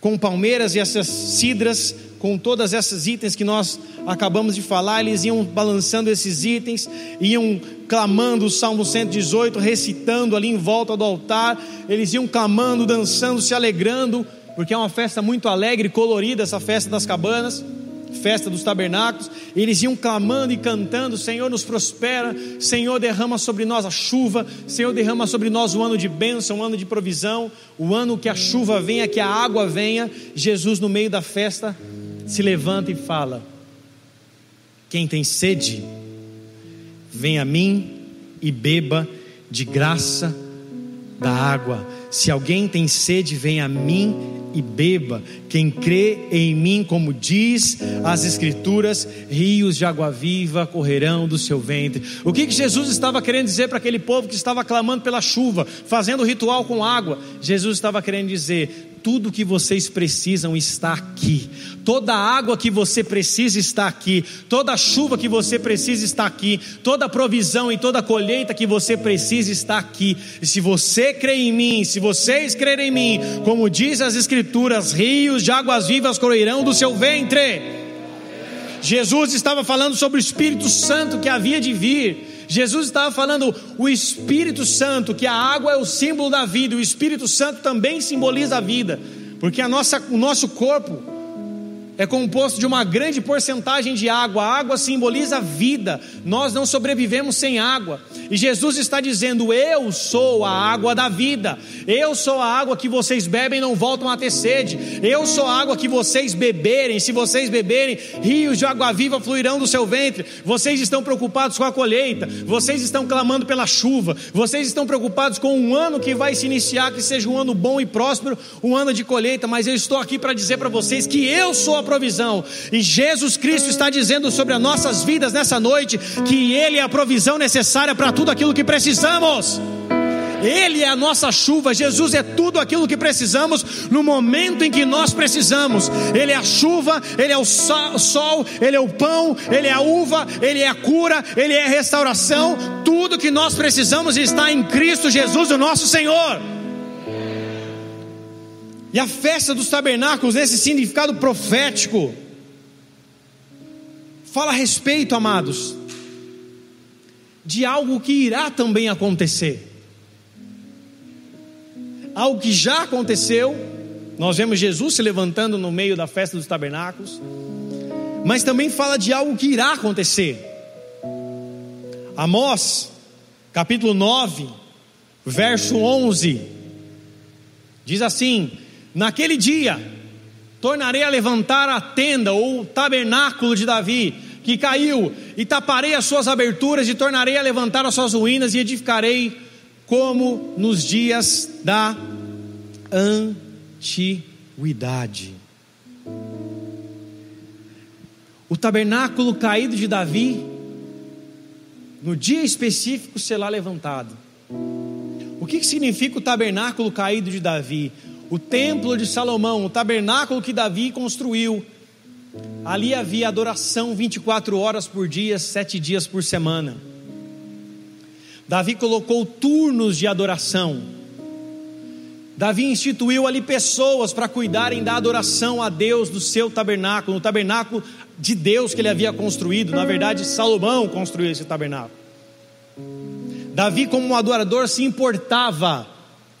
[SPEAKER 1] com palmeiras e essas cidras, com todas essas itens que nós acabamos de falar, eles iam balançando esses itens, iam clamando o Salmo 118, recitando ali em volta do altar, eles iam clamando, dançando, se alegrando, porque é uma festa muito alegre, colorida, essa festa das cabanas festa dos tabernáculos, eles iam clamando e cantando: Senhor, nos prospera, Senhor, derrama sobre nós a chuva, Senhor, derrama sobre nós o ano de bênção, o ano de provisão, o ano que a chuva venha, que a água venha. Jesus, no meio da festa, se levanta e fala: Quem tem sede, vem a mim e beba de graça da água. Se alguém tem sede, vem a mim e beba. Quem crê em mim, como diz as Escrituras, rios de água viva correrão do seu ventre. O que, que Jesus estava querendo dizer para aquele povo que estava clamando pela chuva, fazendo ritual com água? Jesus estava querendo dizer: tudo que vocês precisam está aqui. Toda água que você precisa está aqui. Toda chuva que você precisa está aqui. Toda provisão e toda colheita que você precisa está aqui. E se você crê em mim, se vocês crerem em mim, como diz as Escrituras, rios de águas vivas correrão do seu ventre. Jesus estava falando sobre o Espírito Santo que havia de vir. Jesus estava falando o Espírito Santo, que a água é o símbolo da vida, o Espírito Santo também simboliza a vida, porque a nossa, o nosso corpo é composto de uma grande porcentagem de água. A água simboliza vida. Nós não sobrevivemos sem água. E Jesus está dizendo: Eu sou a água da vida. Eu sou a água que vocês bebem e não voltam a ter sede. Eu sou a água que vocês beberem. Se vocês beberem, rios de água viva fluirão do seu ventre. Vocês estão preocupados com a colheita. Vocês estão clamando pela chuva. Vocês estão preocupados com um ano que vai se iniciar, que seja um ano bom e próspero, um ano de colheita. Mas eu estou aqui para dizer para vocês que eu sou a a provisão. E Jesus Cristo está dizendo sobre as nossas vidas nessa noite que Ele é a provisão necessária para tudo aquilo que precisamos. Ele é a nossa chuva, Jesus é tudo aquilo que precisamos no momento em que nós precisamos. Ele é a chuva, Ele é o sol, Ele é o pão, Ele é a uva, Ele é a cura, Ele é a restauração. Tudo que nós precisamos está em Cristo Jesus, o nosso Senhor. E a festa dos tabernáculos, nesse significado profético, fala a respeito, amados, de algo que irá também acontecer. Algo que já aconteceu, nós vemos Jesus se levantando no meio da festa dos tabernáculos, mas também fala de algo que irá acontecer. Amós, capítulo 9, verso 11, diz assim: Naquele dia tornarei a levantar a tenda ou tabernáculo de Davi, que caiu, e taparei as suas aberturas, e tornarei a levantar as suas ruínas, e edificarei como nos dias da antiguidade. O tabernáculo caído de Davi, no dia específico, será levantado. O que significa o tabernáculo caído de Davi? O templo de Salomão, o tabernáculo que Davi construiu. Ali havia adoração 24 horas por dia, sete dias por semana. Davi colocou turnos de adoração. Davi instituiu ali pessoas para cuidarem da adoração a Deus do seu tabernáculo, no tabernáculo de Deus que ele havia construído. Na verdade, Salomão construiu esse tabernáculo. Davi, como um adorador, se importava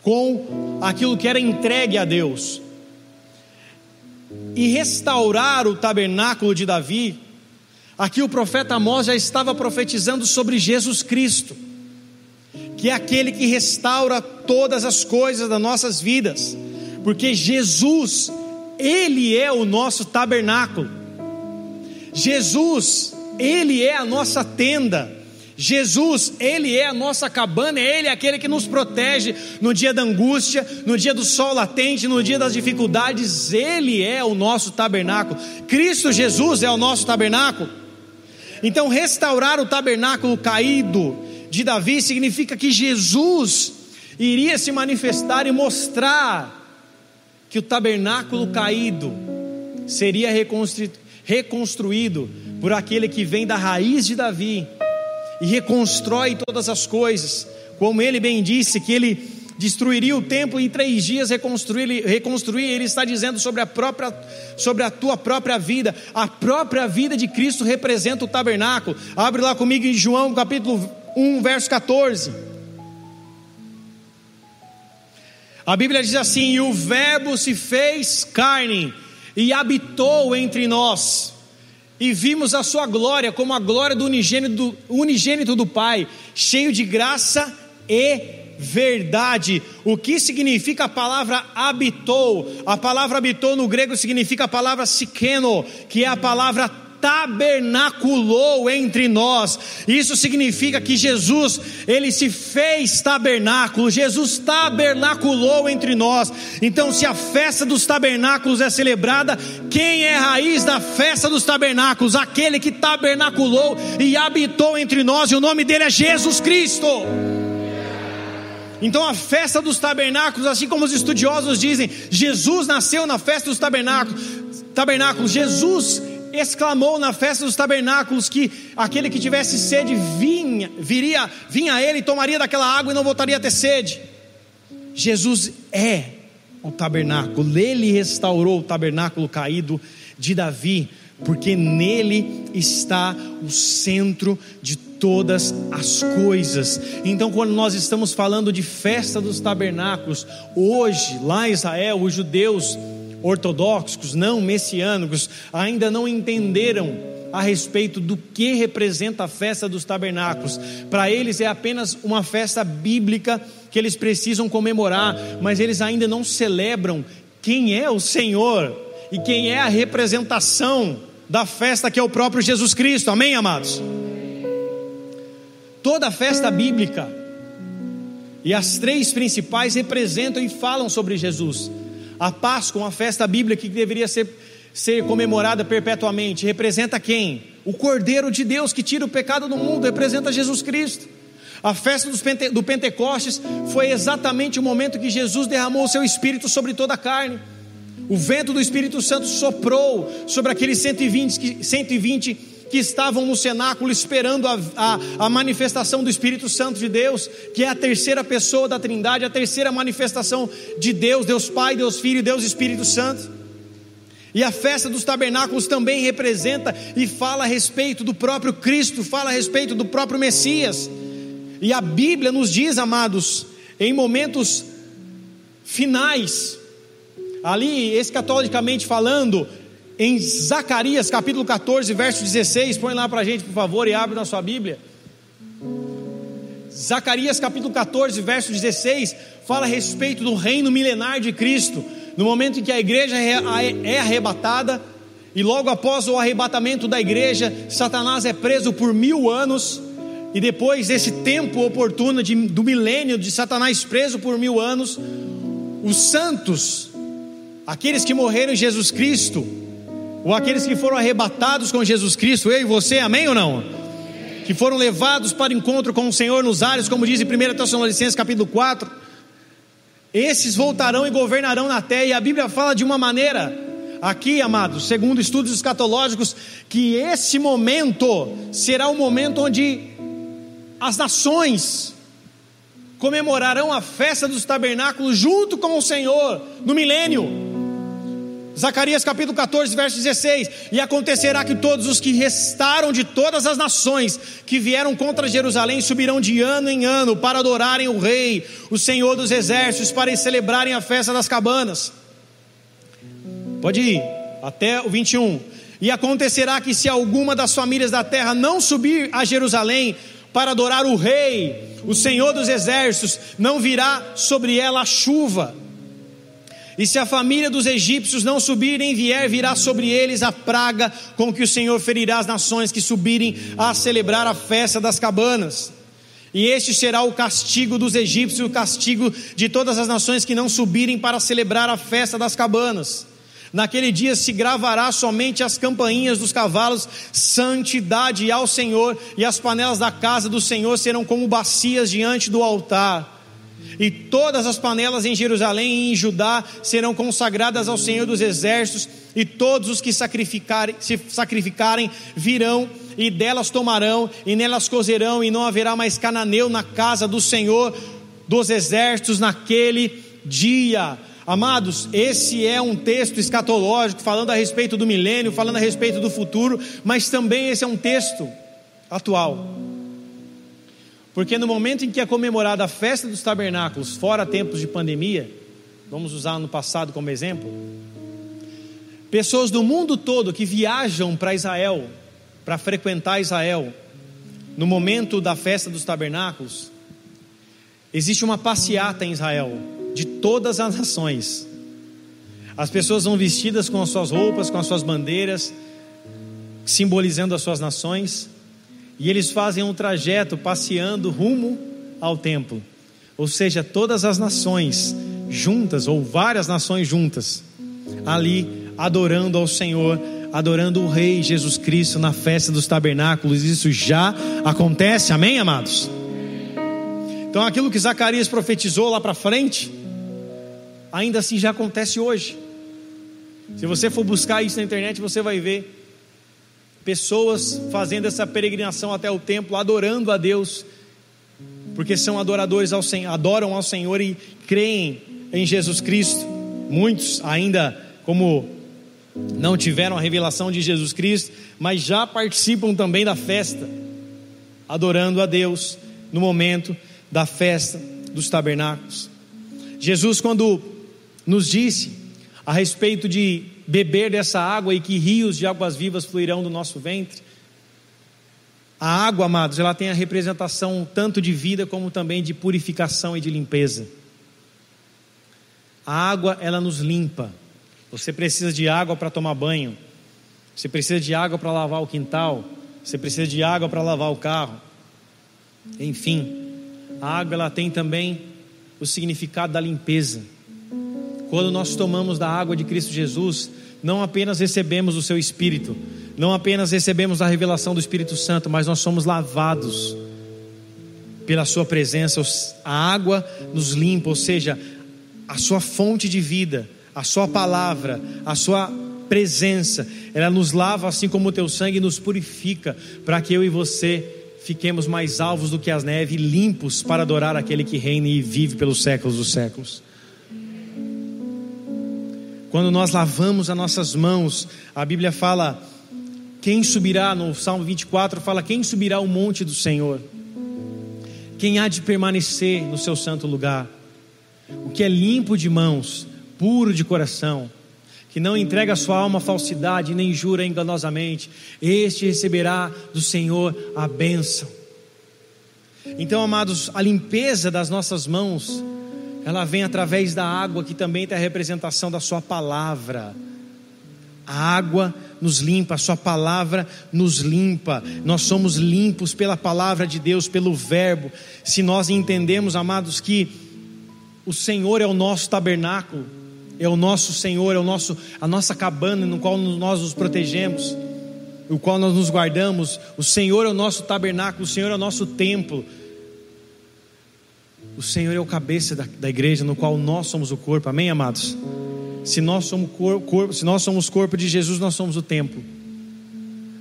[SPEAKER 1] com aquilo que era entregue a Deus. E restaurar o tabernáculo de Davi, aqui o profeta Amós já estava profetizando sobre Jesus Cristo, que é aquele que restaura todas as coisas das nossas vidas, porque Jesus, Ele é o nosso tabernáculo, Jesus, Ele é a nossa tenda, Jesus, Ele é a nossa cabana, Ele é aquele que nos protege no dia da angústia, no dia do sol latente, no dia das dificuldades, Ele é o nosso tabernáculo. Cristo Jesus é o nosso tabernáculo. Então, restaurar o tabernáculo caído de Davi significa que Jesus iria se manifestar e mostrar que o tabernáculo caído seria reconstruído por aquele que vem da raiz de Davi e reconstrói todas as coisas, como ele bem disse, que ele destruiria o templo em três dias, reconstruir, reconstruir, ele está dizendo sobre a própria, sobre a tua própria vida, a própria vida de Cristo representa o tabernáculo. Abre lá comigo em João capítulo 1, verso 14. A Bíblia diz assim: E o Verbo se fez carne e habitou entre nós e vimos a sua glória como a glória do unigênito do, unigênito do Pai, cheio de graça e verdade. O que significa a palavra habitou? A palavra habitou no grego significa a palavra sikeno, que é a palavra tabernaculou entre nós. Isso significa que Jesus, ele se fez tabernáculo, Jesus tabernaculou entre nós. Então, se a festa dos tabernáculos é celebrada, quem é raiz da festa dos tabernáculos? Aquele que tabernaculou e habitou entre nós, e o nome dele é Jesus Cristo. Então a festa dos tabernáculos, assim como os estudiosos dizem, Jesus nasceu na festa dos tabernáculos. Tabernáculos, Jesus exclamou na festa dos tabernáculos que aquele que tivesse sede vinha, viria, vinha a ele e tomaria daquela água e não voltaria a ter sede. Jesus é o tabernáculo, ele restaurou o tabernáculo caído de Davi, porque nele está o centro de todas as coisas. Então, quando nós estamos falando de festa dos tabernáculos, hoje, lá em Israel, os judeus ortodoxos, não messiânicos, ainda não entenderam a respeito do que representa a festa dos tabernáculos. Para eles é apenas uma festa bíblica que eles precisam comemorar, mas eles ainda não celebram quem é o Senhor e quem é a representação da festa que é o próprio Jesus Cristo. Amém, amados? Toda festa bíblica e as três principais representam e falam sobre Jesus. A Páscoa, uma festa bíblica que deveria ser, ser comemorada perpetuamente, representa quem? O Cordeiro de Deus que tira o pecado do mundo, representa Jesus Cristo. A festa Pente, do Pentecostes foi exatamente o momento que Jesus derramou o seu Espírito sobre toda a carne. O vento do Espírito Santo soprou sobre aqueles 120, 120 que estavam no cenáculo esperando a, a, a, manifestação do Espírito Santo de Deus, que é a terceira pessoa da Trindade, a terceira manifestação de Deus, Deus Pai, Deus Filho e Deus Espírito Santo. E a festa dos tabernáculos também representa e fala a respeito do próprio Cristo, fala a respeito do próprio Messias. E a Bíblia nos diz, amados, em momentos finais, ali escatologicamente falando, em Zacarias capítulo 14, verso 16. Põe lá para a gente, por favor, e abre na sua Bíblia. Zacarias capítulo 14, verso 16, fala a respeito do reino milenar de Cristo, no momento em que a igreja é arrebatada, e logo após o arrebatamento da igreja, Satanás é preso por mil anos, e depois desse tempo oportuno de, do milênio de Satanás preso por mil anos, os santos, aqueles que morreram em Jesus Cristo, ou aqueles que foram arrebatados com Jesus Cristo, eu e você, amém ou não? Que foram levados para o encontro com o Senhor nos ares, como diz em 1 Tessalonicenses capítulo 4, esses voltarão e governarão na terra, e a Bíblia fala de uma maneira, aqui, amados, segundo estudos escatológicos, que esse momento será o momento onde as nações comemorarão a festa dos tabernáculos junto com o Senhor no milênio. Zacarias capítulo 14, verso 16: E acontecerá que todos os que restaram de todas as nações que vieram contra Jerusalém subirão de ano em ano para adorarem o Rei, o Senhor dos Exércitos, para celebrarem a festa das cabanas. Pode ir, até o 21. E acontecerá que se alguma das famílias da terra não subir a Jerusalém para adorar o Rei, o Senhor dos Exércitos, não virá sobre ela chuva e se a família dos egípcios não subir nem vier, virá sobre eles a praga com que o Senhor ferirá as nações que subirem a celebrar a festa das cabanas. E este será o castigo dos egípcios, o castigo de todas as nações que não subirem para celebrar a festa das cabanas. Naquele dia se gravará somente as campainhas dos cavalos, santidade ao Senhor, e as panelas da casa do Senhor serão como bacias diante do altar. E todas as panelas em Jerusalém e em Judá serão consagradas ao Senhor dos Exércitos, e todos os que sacrificarem, se sacrificarem virão e delas tomarão, e nelas cozerão, e não haverá mais cananeu na casa do Senhor dos Exércitos naquele dia. Amados, esse é um texto escatológico falando a respeito do milênio, falando a respeito do futuro, mas também esse é um texto atual. Porque no momento em que é comemorada a festa dos tabernáculos, fora tempos de pandemia, vamos usar no passado como exemplo, pessoas do mundo todo que viajam para Israel, para frequentar Israel, no momento da festa dos tabernáculos, existe uma passeata em Israel, de todas as nações. As pessoas vão vestidas com as suas roupas, com as suas bandeiras, simbolizando as suas nações. E eles fazem um trajeto passeando rumo ao templo. Ou seja, todas as nações juntas, ou várias nações juntas, ali adorando ao Senhor, adorando o Rei Jesus Cristo na festa dos tabernáculos. Isso já acontece, amém, amados? Então, aquilo que Zacarias profetizou lá para frente, ainda assim já acontece hoje. Se você for buscar isso na internet, você vai ver pessoas fazendo essa peregrinação até o templo, adorando a Deus, porque são adoradores ao Senhor, adoram ao Senhor e creem em Jesus Cristo. Muitos ainda, como não tiveram a revelação de Jesus Cristo, mas já participam também da festa, adorando a Deus no momento da festa dos tabernáculos. Jesus, quando nos disse a respeito de beber dessa água e que rios de águas vivas fluirão do nosso ventre. A água, amados, ela tem a representação tanto de vida como também de purificação e de limpeza. A água, ela nos limpa. Você precisa de água para tomar banho. Você precisa de água para lavar o quintal. Você precisa de água para lavar o carro. Enfim, a água ela tem também o significado da limpeza. Quando nós tomamos da água de Cristo Jesus, não apenas recebemos o seu Espírito, não apenas recebemos a revelação do Espírito Santo, mas nós somos lavados pela Sua presença. A água nos limpa, ou seja, a Sua fonte de vida, a Sua palavra, a Sua presença, ela nos lava assim como o Teu sangue nos purifica, para que eu e você fiquemos mais alvos do que as neves, limpos para adorar aquele que reina e vive pelos séculos dos séculos. Quando nós lavamos as nossas mãos, a Bíblia fala: quem subirá, no Salmo 24 fala: quem subirá o monte do Senhor? Quem há de permanecer no seu santo lugar? O que é limpo de mãos, puro de coração, que não entrega a sua alma falsidade, nem jura enganosamente, este receberá do Senhor a bênção. Então, amados, a limpeza das nossas mãos, ela vem através da água, que também tem a representação da Sua palavra. A água nos limpa, a Sua palavra nos limpa. Nós somos limpos pela palavra de Deus, pelo Verbo. Se nós entendemos, amados, que o Senhor é o nosso tabernáculo, é o nosso Senhor, é o nosso, a nossa cabana no qual nós nos protegemos, o qual nós nos guardamos. O Senhor é o nosso tabernáculo, o Senhor é o nosso templo. O Senhor é o cabeça da, da igreja, no qual nós somos o corpo. Amém, amados? Se nós somos corpo, se nós somos corpo de Jesus, nós somos o templo.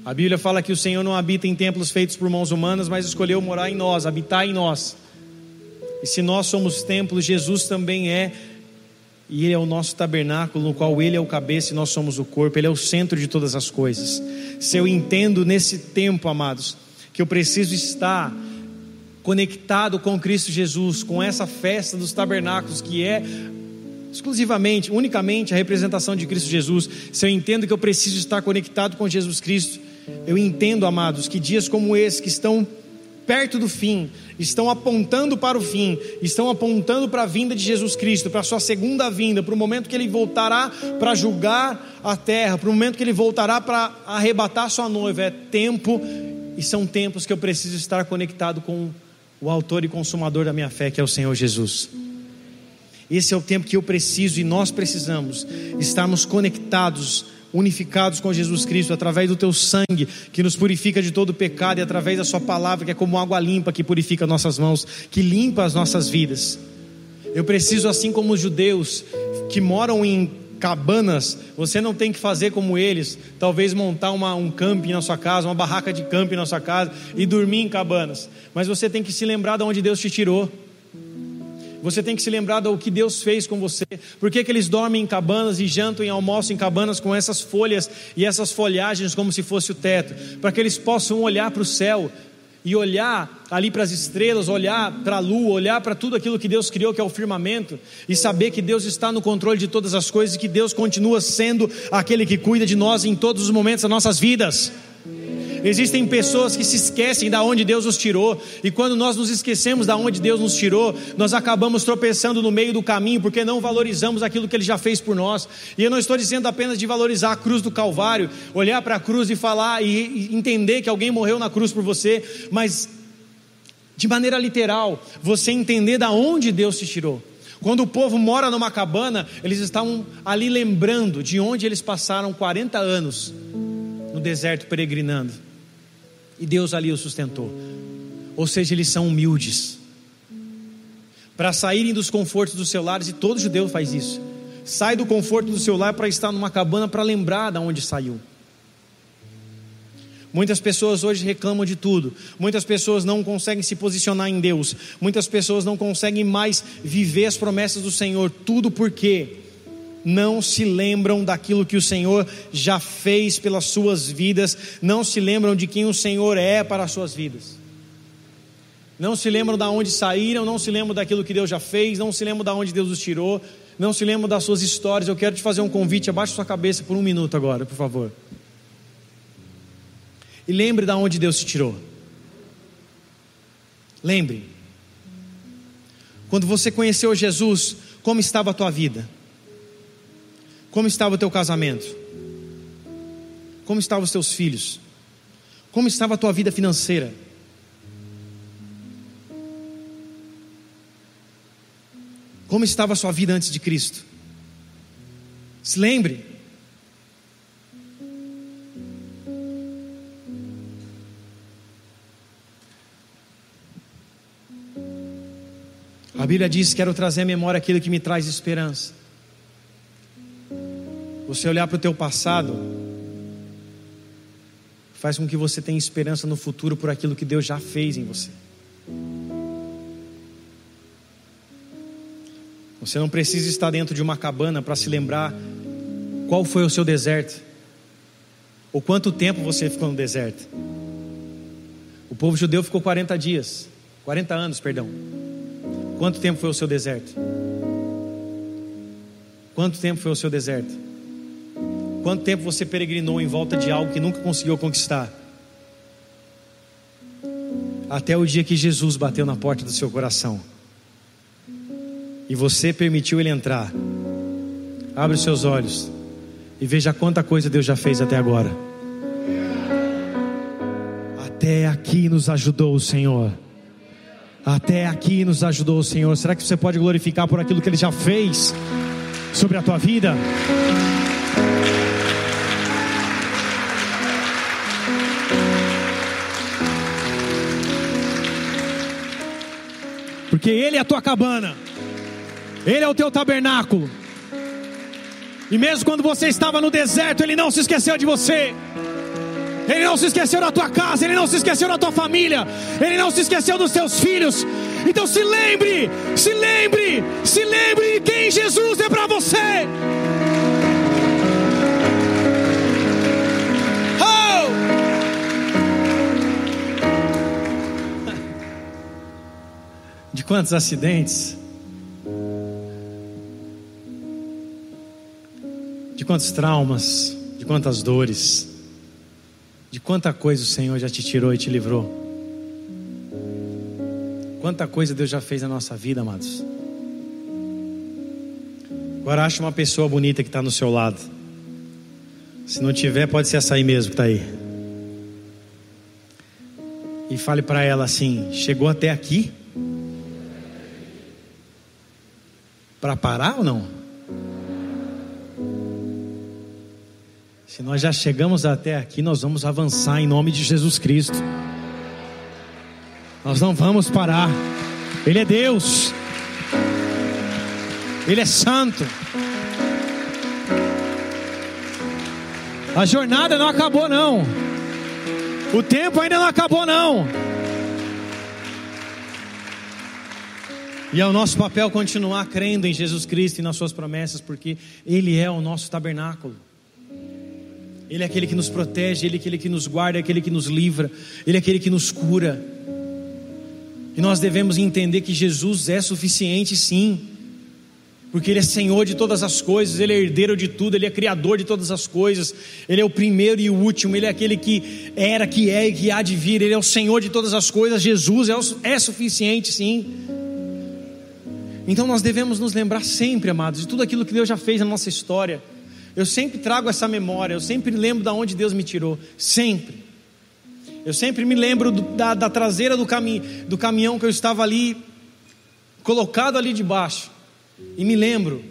[SPEAKER 1] A Bíblia fala que o Senhor não habita em templos feitos por mãos humanas, mas escolheu morar em nós, habitar em nós. E se nós somos templos, Jesus também é, e Ele é o nosso tabernáculo, no qual Ele é o cabeça e nós somos o corpo, Ele é o centro de todas as coisas. Se eu entendo nesse tempo, amados, que eu preciso estar conectado com Cristo Jesus, com essa festa dos tabernáculos, que é exclusivamente, unicamente a representação de Cristo Jesus, se eu entendo que eu preciso estar conectado com Jesus Cristo, eu entendo, amados, que dias como esse, que estão perto do fim, estão apontando para o fim, estão apontando para a vinda de Jesus Cristo, para a sua segunda vinda, para o momento que ele voltará para julgar a terra, para o momento que ele voltará para arrebatar sua noiva. É tempo e são tempos que eu preciso estar conectado com o autor e consumador da minha fé, que é o Senhor Jesus. Esse é o tempo que eu preciso e nós precisamos estarmos conectados, unificados com Jesus Cristo através do teu sangue que nos purifica de todo pecado e através da sua palavra que é como água limpa que purifica nossas mãos, que limpa as nossas vidas. Eu preciso assim como os judeus que moram em cabanas, você não tem que fazer como eles, talvez montar uma, um camping na sua casa, uma barraca de camping na sua casa e dormir em cabanas, mas você tem que se lembrar de onde Deus te tirou. Você tem que se lembrar do que Deus fez com você. Por que, que eles dormem em cabanas e jantam e almoçam em cabanas com essas folhas e essas folhagens como se fosse o teto? Para que eles possam olhar para o céu e olhar ali para as estrelas, olhar para a lua, olhar para tudo aquilo que Deus criou, que é o firmamento, e saber que Deus está no controle de todas as coisas e que Deus continua sendo aquele que cuida de nós em todos os momentos das nossas vidas. Existem pessoas que se esquecem da onde Deus os tirou, e quando nós nos esquecemos da onde Deus nos tirou, nós acabamos tropeçando no meio do caminho, porque não valorizamos aquilo que Ele já fez por nós. E eu não estou dizendo apenas de valorizar a cruz do Calvário, olhar para a cruz e falar e entender que alguém morreu na cruz por você, mas de maneira literal, você entender da onde Deus te tirou. Quando o povo mora numa cabana, eles estão ali lembrando de onde eles passaram 40 anos no deserto peregrinando e Deus ali o sustentou. Ou seja, eles são humildes. Para saírem dos confortos dos seus lares, e todo judeu faz isso. Sai do conforto do seu lar para estar numa cabana para lembrar de onde saiu. Muitas pessoas hoje reclamam de tudo. Muitas pessoas não conseguem se posicionar em Deus. Muitas pessoas não conseguem mais viver as promessas do Senhor. Tudo porque não se lembram daquilo que o Senhor já fez pelas suas vidas, não se lembram de quem o Senhor é para as suas vidas. Não se lembram de onde saíram, não se lembram daquilo que Deus já fez, não se lembram de onde Deus os tirou, não se lembram das suas histórias. Eu quero te fazer um convite, abaixe sua cabeça por um minuto agora, por favor. E lembre de onde Deus te tirou. Lembre. Quando você conheceu Jesus, como estava a tua vida? Como estava o teu casamento? Como estavam os teus filhos? Como estava a tua vida financeira? Como estava a sua vida antes de Cristo? Se lembre. A Bíblia diz: Quero trazer à memória aquilo que me traz esperança. Você olhar para o teu passado faz com que você tenha esperança no futuro por aquilo que Deus já fez em você. Você não precisa estar dentro de uma cabana para se lembrar qual foi o seu deserto, ou quanto tempo você ficou no deserto. O povo judeu ficou 40 dias, 40 anos, perdão. Quanto tempo foi o seu deserto? Quanto tempo foi o seu deserto? Quanto tempo você peregrinou em volta de algo que nunca conseguiu conquistar? até o dia que Jesus bateu na porta do seu coração e você permitiu ele entrar. Abre os seus olhos e veja quanta coisa Deus já fez até agora. Até aqui nos ajudou o Senhor. Até aqui nos ajudou o Senhor. Será que você pode glorificar por aquilo que Ele já fez sobre a tua vida? Porque Ele é a tua cabana, Ele é o teu tabernáculo. E mesmo quando você estava no deserto, Ele não se esqueceu de você. Ele não se esqueceu da tua casa, Ele não se esqueceu da tua família, Ele não se esqueceu dos teus filhos. Então se lembre, se lembre, se lembre de quem Jesus é para você. Quantos acidentes? De quantos traumas? De quantas dores? de quanta coisa o Senhor já te tirou e te livrou. Quanta coisa Deus já fez na nossa vida, amados. Agora acha uma pessoa bonita que está no seu lado. Se não tiver, pode ser essa aí mesmo que está aí. E fale para ela assim: chegou até aqui? Para parar ou não? Se nós já chegamos até aqui, nós vamos avançar em nome de Jesus Cristo. Nós não vamos parar. Ele é Deus. Ele é santo. A jornada não acabou não. O tempo ainda não acabou não. E é o nosso papel continuar crendo em Jesus Cristo e nas suas promessas, porque Ele é o nosso tabernáculo. Ele é aquele que nos protege, Ele é aquele que nos guarda, é aquele que nos livra, Ele é aquele que nos cura. E nós devemos entender que Jesus é suficiente, sim, porque Ele é Senhor de todas as coisas, Ele é herdeiro de tudo, Ele é Criador de todas as coisas, Ele é o primeiro e o último, Ele é aquele que era, que é e que há de vir, Ele é o Senhor de todas as coisas, Jesus é, é suficiente, sim. Então nós devemos nos lembrar sempre, amados, de tudo aquilo que Deus já fez na nossa história. Eu sempre trago essa memória, eu sempre lembro de onde Deus me tirou, sempre. Eu sempre me lembro do, da, da, traseira do, cami, do caminhão que eu estava ali, colocado ali debaixo, e me lembro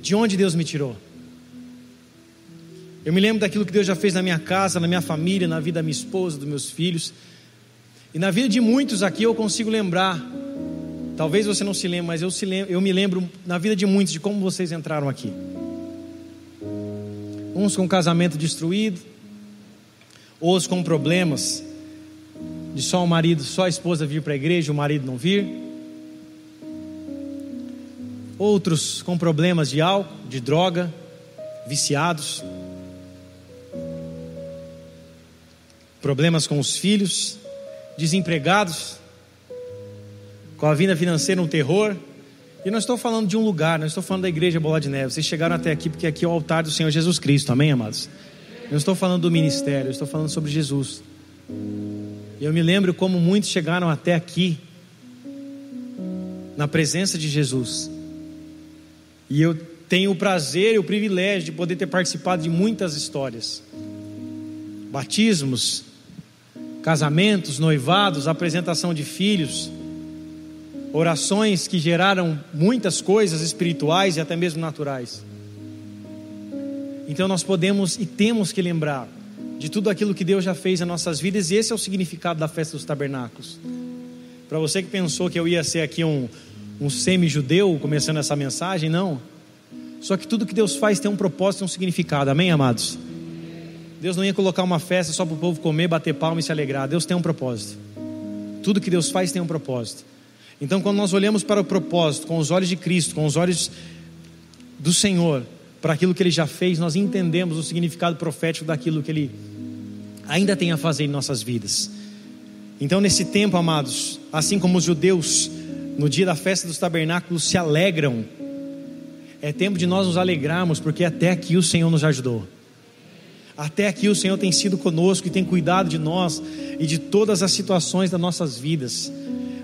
[SPEAKER 1] de onde Deus me tirou. Eu me lembro daquilo que Deus já fez na minha casa, na minha família, na vida da minha esposa, dos meus filhos. E na vida de muitos aqui eu consigo lembrar. Talvez você não se lembre, mas eu, se lembro, eu me lembro na vida de muitos de como vocês entraram aqui uns com casamento destruído, outros com problemas de só o marido, só a esposa vir para a igreja, o marido não vir. Outros com problemas de álcool, de droga, viciados. Problemas com os filhos, desempregados, com a vida financeira um terror. E não estou falando de um lugar, não estou falando da igreja Bola de Neve. Vocês chegaram até aqui porque aqui é o altar do Senhor Jesus Cristo, amém, amados? Eu não estou falando do ministério, estou falando sobre Jesus. E eu me lembro como muitos chegaram até aqui, na presença de Jesus. E eu tenho o prazer e o privilégio de poder ter participado de muitas histórias: batismos, casamentos, noivados, apresentação de filhos orações que geraram muitas coisas espirituais e até mesmo naturais. Então nós podemos e temos que lembrar de tudo aquilo que Deus já fez em nossas vidas, e esse é o significado da festa dos tabernáculos. Para você que pensou que eu ia ser aqui um, um semi-judeu começando essa mensagem, não. Só que tudo que Deus faz tem um propósito e um significado, amém, amados? Deus não ia colocar uma festa só para o povo comer, bater palma e se alegrar. Deus tem um propósito. Tudo que Deus faz tem um propósito. Então, quando nós olhamos para o propósito com os olhos de Cristo, com os olhos do Senhor, para aquilo que Ele já fez, nós entendemos o significado profético daquilo que Ele ainda tem a fazer em nossas vidas. Então, nesse tempo, amados, assim como os judeus, no dia da festa dos tabernáculos, se alegram, é tempo de nós nos alegrarmos, porque até aqui o Senhor nos ajudou. Até aqui o Senhor tem sido conosco e tem cuidado de nós e de todas as situações das nossas vidas.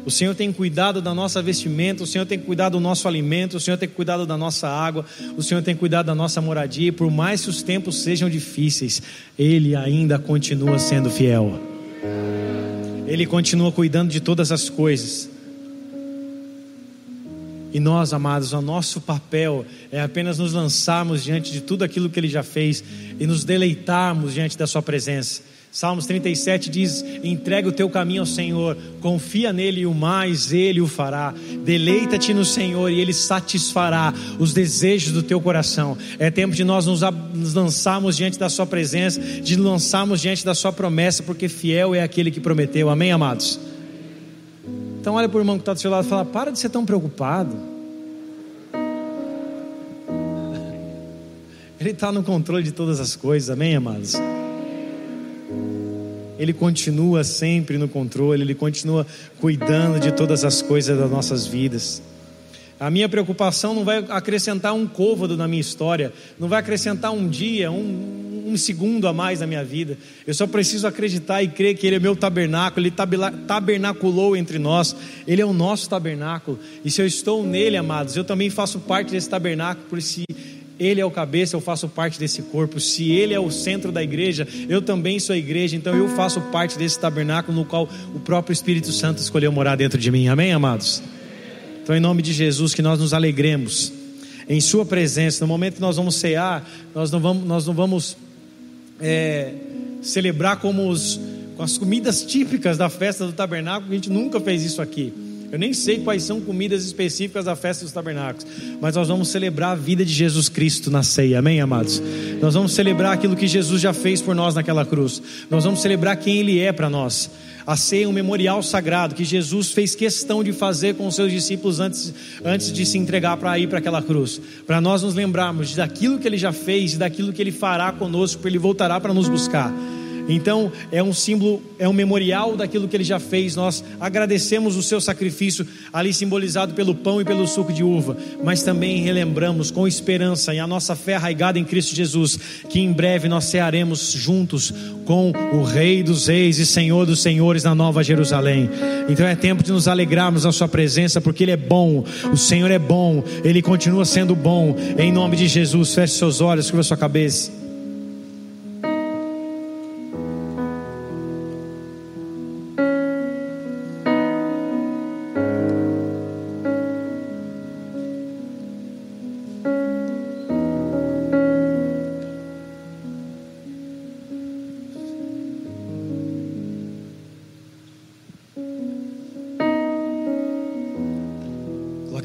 [SPEAKER 1] O Senhor tem cuidado da nossa vestimenta, o Senhor tem cuidado do nosso alimento, o Senhor tem cuidado da nossa água, o Senhor tem cuidado da nossa moradia, e por mais que os tempos sejam difíceis, Ele ainda continua sendo fiel. Ele continua cuidando de todas as coisas. E nós, amados, o nosso papel é apenas nos lançarmos diante de tudo aquilo que Ele já fez e nos deleitarmos diante da Sua presença. Salmos 37 diz: entrega o teu caminho ao Senhor, confia nele e o mais ele o fará. Deleita-te no Senhor e ele satisfará os desejos do teu coração. É tempo de nós nos, lançarmos diante da Sua presença, de lançarmos diante da Sua promessa, porque fiel é aquele que prometeu. Amém, amados? Então, olha para o irmão que está do seu lado e fala: para de ser tão preocupado. Ele está no controle de todas as coisas, amém, amados? Ele continua sempre no controle, Ele continua cuidando de todas as coisas das nossas vidas. A minha preocupação não vai acrescentar um côvado na minha história, não vai acrescentar um dia, um, um segundo a mais na minha vida. Eu só preciso acreditar e crer que Ele é meu tabernáculo, Ele tabernaculou entre nós, Ele é o nosso tabernáculo. E se eu estou nele, amados, eu também faço parte desse tabernáculo, por se ele é o cabeça, eu faço parte desse corpo. Se Ele é o centro da igreja, eu também sou a igreja. Então eu faço parte desse tabernáculo no qual o próprio Espírito Santo escolheu morar dentro de mim. Amém, amados? Então, em nome de Jesus, que nós nos alegremos em Sua presença. No momento que nós vamos cear, nós não vamos, nós não vamos é, celebrar como os, com as comidas típicas da festa do tabernáculo. A gente nunca fez isso aqui. Eu nem sei quais são comidas específicas da festa dos tabernáculos, mas nós vamos celebrar a vida de Jesus Cristo na ceia, amém, amados? Nós vamos celebrar aquilo que Jesus já fez por nós naquela cruz, nós vamos celebrar quem Ele é para nós. A ceia é um memorial sagrado que Jesus fez questão de fazer com os seus discípulos antes, antes de se entregar para ir para aquela cruz, para nós nos lembrarmos daquilo que Ele já fez e daquilo que Ele fará conosco, porque Ele voltará para nos buscar. Então, é um símbolo, é um memorial daquilo que ele já fez. Nós agradecemos o seu sacrifício, ali simbolizado pelo pão e pelo suco de uva, mas também relembramos com esperança e a nossa fé arraigada em Cristo Jesus, que em breve nós cearemos juntos com o Rei dos Reis e Senhor dos Senhores na Nova Jerusalém. Então é tempo de nos alegrarmos na Sua presença, porque Ele é bom, o Senhor é bom, Ele continua sendo bom. Em nome de Jesus, feche seus olhos, curva sua cabeça.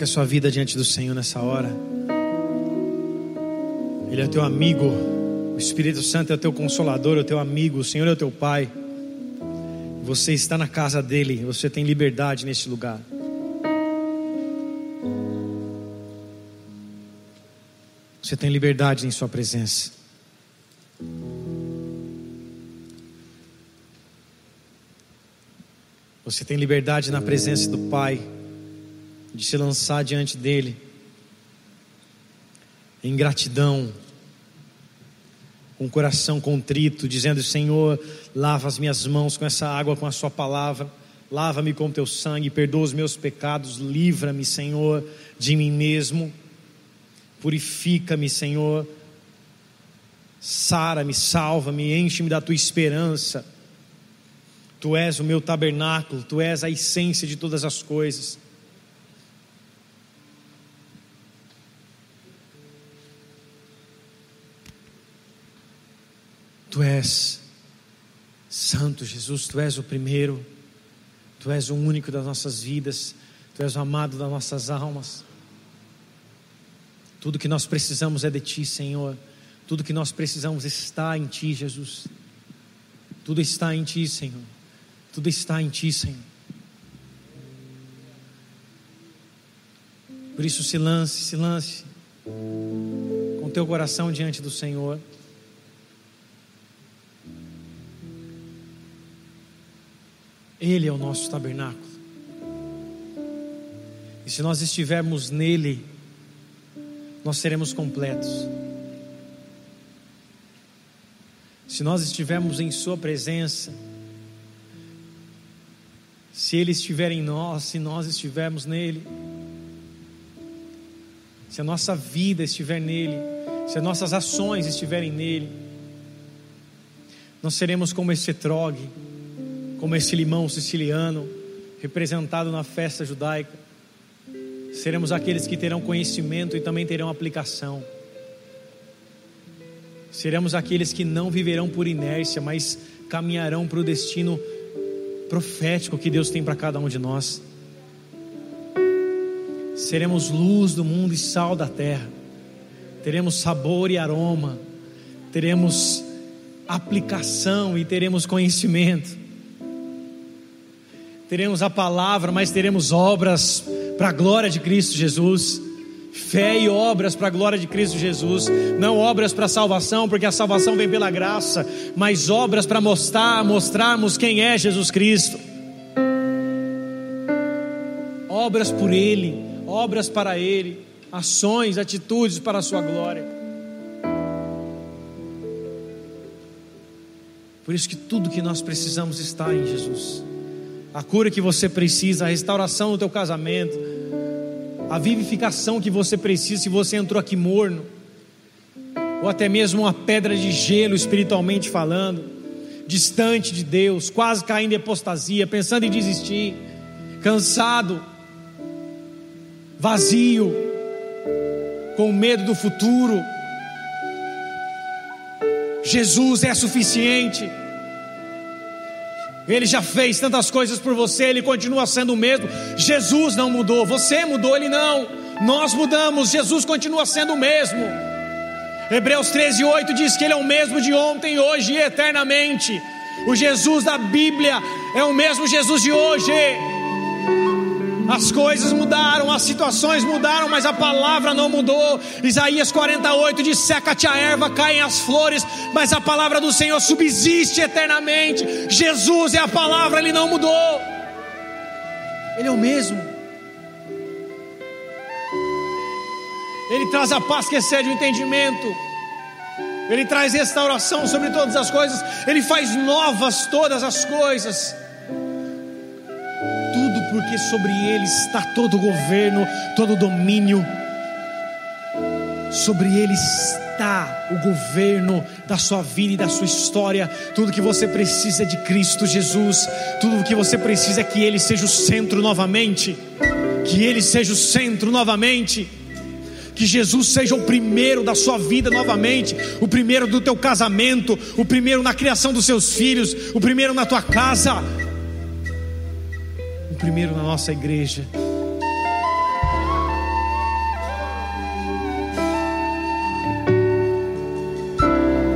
[SPEAKER 1] Coloque a sua vida diante do Senhor nessa hora. Ele é teu amigo. O Espírito Santo é o teu consolador, é o teu amigo. O Senhor é o teu Pai. Você está na casa dele. Você tem liberdade nesse lugar. Você tem liberdade em Sua presença. Você tem liberdade na presença do Pai de se lançar diante dele em gratidão, com o coração contrito, dizendo: Senhor, lava as minhas mãos com essa água, com a Sua palavra, lava-me com teu sangue, perdoa os meus pecados, livra-me, Senhor, de mim mesmo, purifica-me, Senhor, sara-me, salva-me, enche-me da tua esperança. Tu és o meu tabernáculo, tu és a essência de todas as coisas. Tu és santo, Jesus, tu és o primeiro, tu és o único das nossas vidas, tu és o amado das nossas almas. Tudo que nós precisamos é de Ti, Senhor. Tudo que nós precisamos está em Ti, Jesus. Tudo está em Ti, Senhor. Tudo está em Ti, Senhor. Por isso, se lance, se lance com teu coração diante do Senhor. Ele é o nosso tabernáculo. E se nós estivermos nele, nós seremos completos. se nós estivermos em Sua presença, se Ele estiver em nós, se nós estivermos nele, se a nossa vida estiver nele, se as nossas ações estiverem nele, nós seremos como esse etrogue, como esse limão siciliano, representado na festa judaica. Seremos aqueles que terão conhecimento e também terão aplicação. Seremos aqueles que não viverão por inércia, mas caminharão para o destino profético que Deus tem para cada um de nós. Seremos luz do mundo e sal da terra. Teremos sabor e aroma. Teremos aplicação e teremos conhecimento. Teremos a palavra, mas teremos obras para a glória de Cristo Jesus. Fé e obras para a glória de Cristo Jesus, não obras para salvação, porque a salvação vem pela graça, mas obras para mostrar, mostrarmos quem é Jesus Cristo. Obras por Ele, obras para Ele, ações, atitudes para a Sua glória. Por isso que tudo que nós precisamos está em Jesus. A cura que você precisa, a restauração do teu casamento, a vivificação que você precisa se você entrou aqui morno, ou até mesmo uma pedra de gelo espiritualmente falando, distante de Deus, quase caindo em apostasia, pensando em desistir, cansado, vazio, com medo do futuro. Jesus é suficiente. Ele já fez tantas coisas por você, ele continua sendo o mesmo. Jesus não mudou, você mudou, ele não. Nós mudamos, Jesus continua sendo o mesmo. Hebreus 13, 8 diz que ele é o mesmo de ontem, hoje e eternamente. O Jesus da Bíblia é o mesmo Jesus de hoje. As coisas mudaram, as situações mudaram, mas a palavra não mudou. Isaías 48 diz: seca-te a erva, caem as flores, mas a palavra do Senhor subsiste eternamente. Jesus é a palavra, ele não mudou. Ele é o mesmo. Ele traz a paz que excede o entendimento. Ele traz restauração sobre todas as coisas. Ele faz novas todas as coisas porque sobre ele está todo o governo, todo o domínio. Sobre ele está o governo da sua vida e da sua história. Tudo que você precisa é de Cristo Jesus. Tudo que você precisa é que ele seja o centro novamente. Que ele seja o centro novamente que Jesus seja o primeiro da sua vida novamente, o primeiro do teu casamento, o primeiro na criação dos seus filhos, o primeiro na tua casa, primeiro na nossa igreja.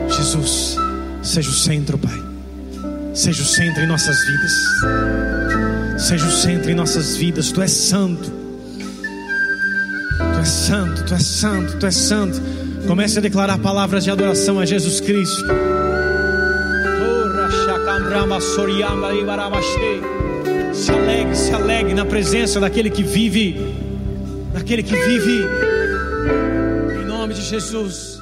[SPEAKER 1] Jesus, seja o centro, Pai. Seja o centro em nossas vidas. Seja o centro em nossas vidas. Tu és santo. Tu és santo, tu és santo, tu és santo. Comece a declarar palavras de adoração a Jesus Cristo. Oh, se alegre, se alegre na presença daquele que vive, daquele que vive, em nome de Jesus.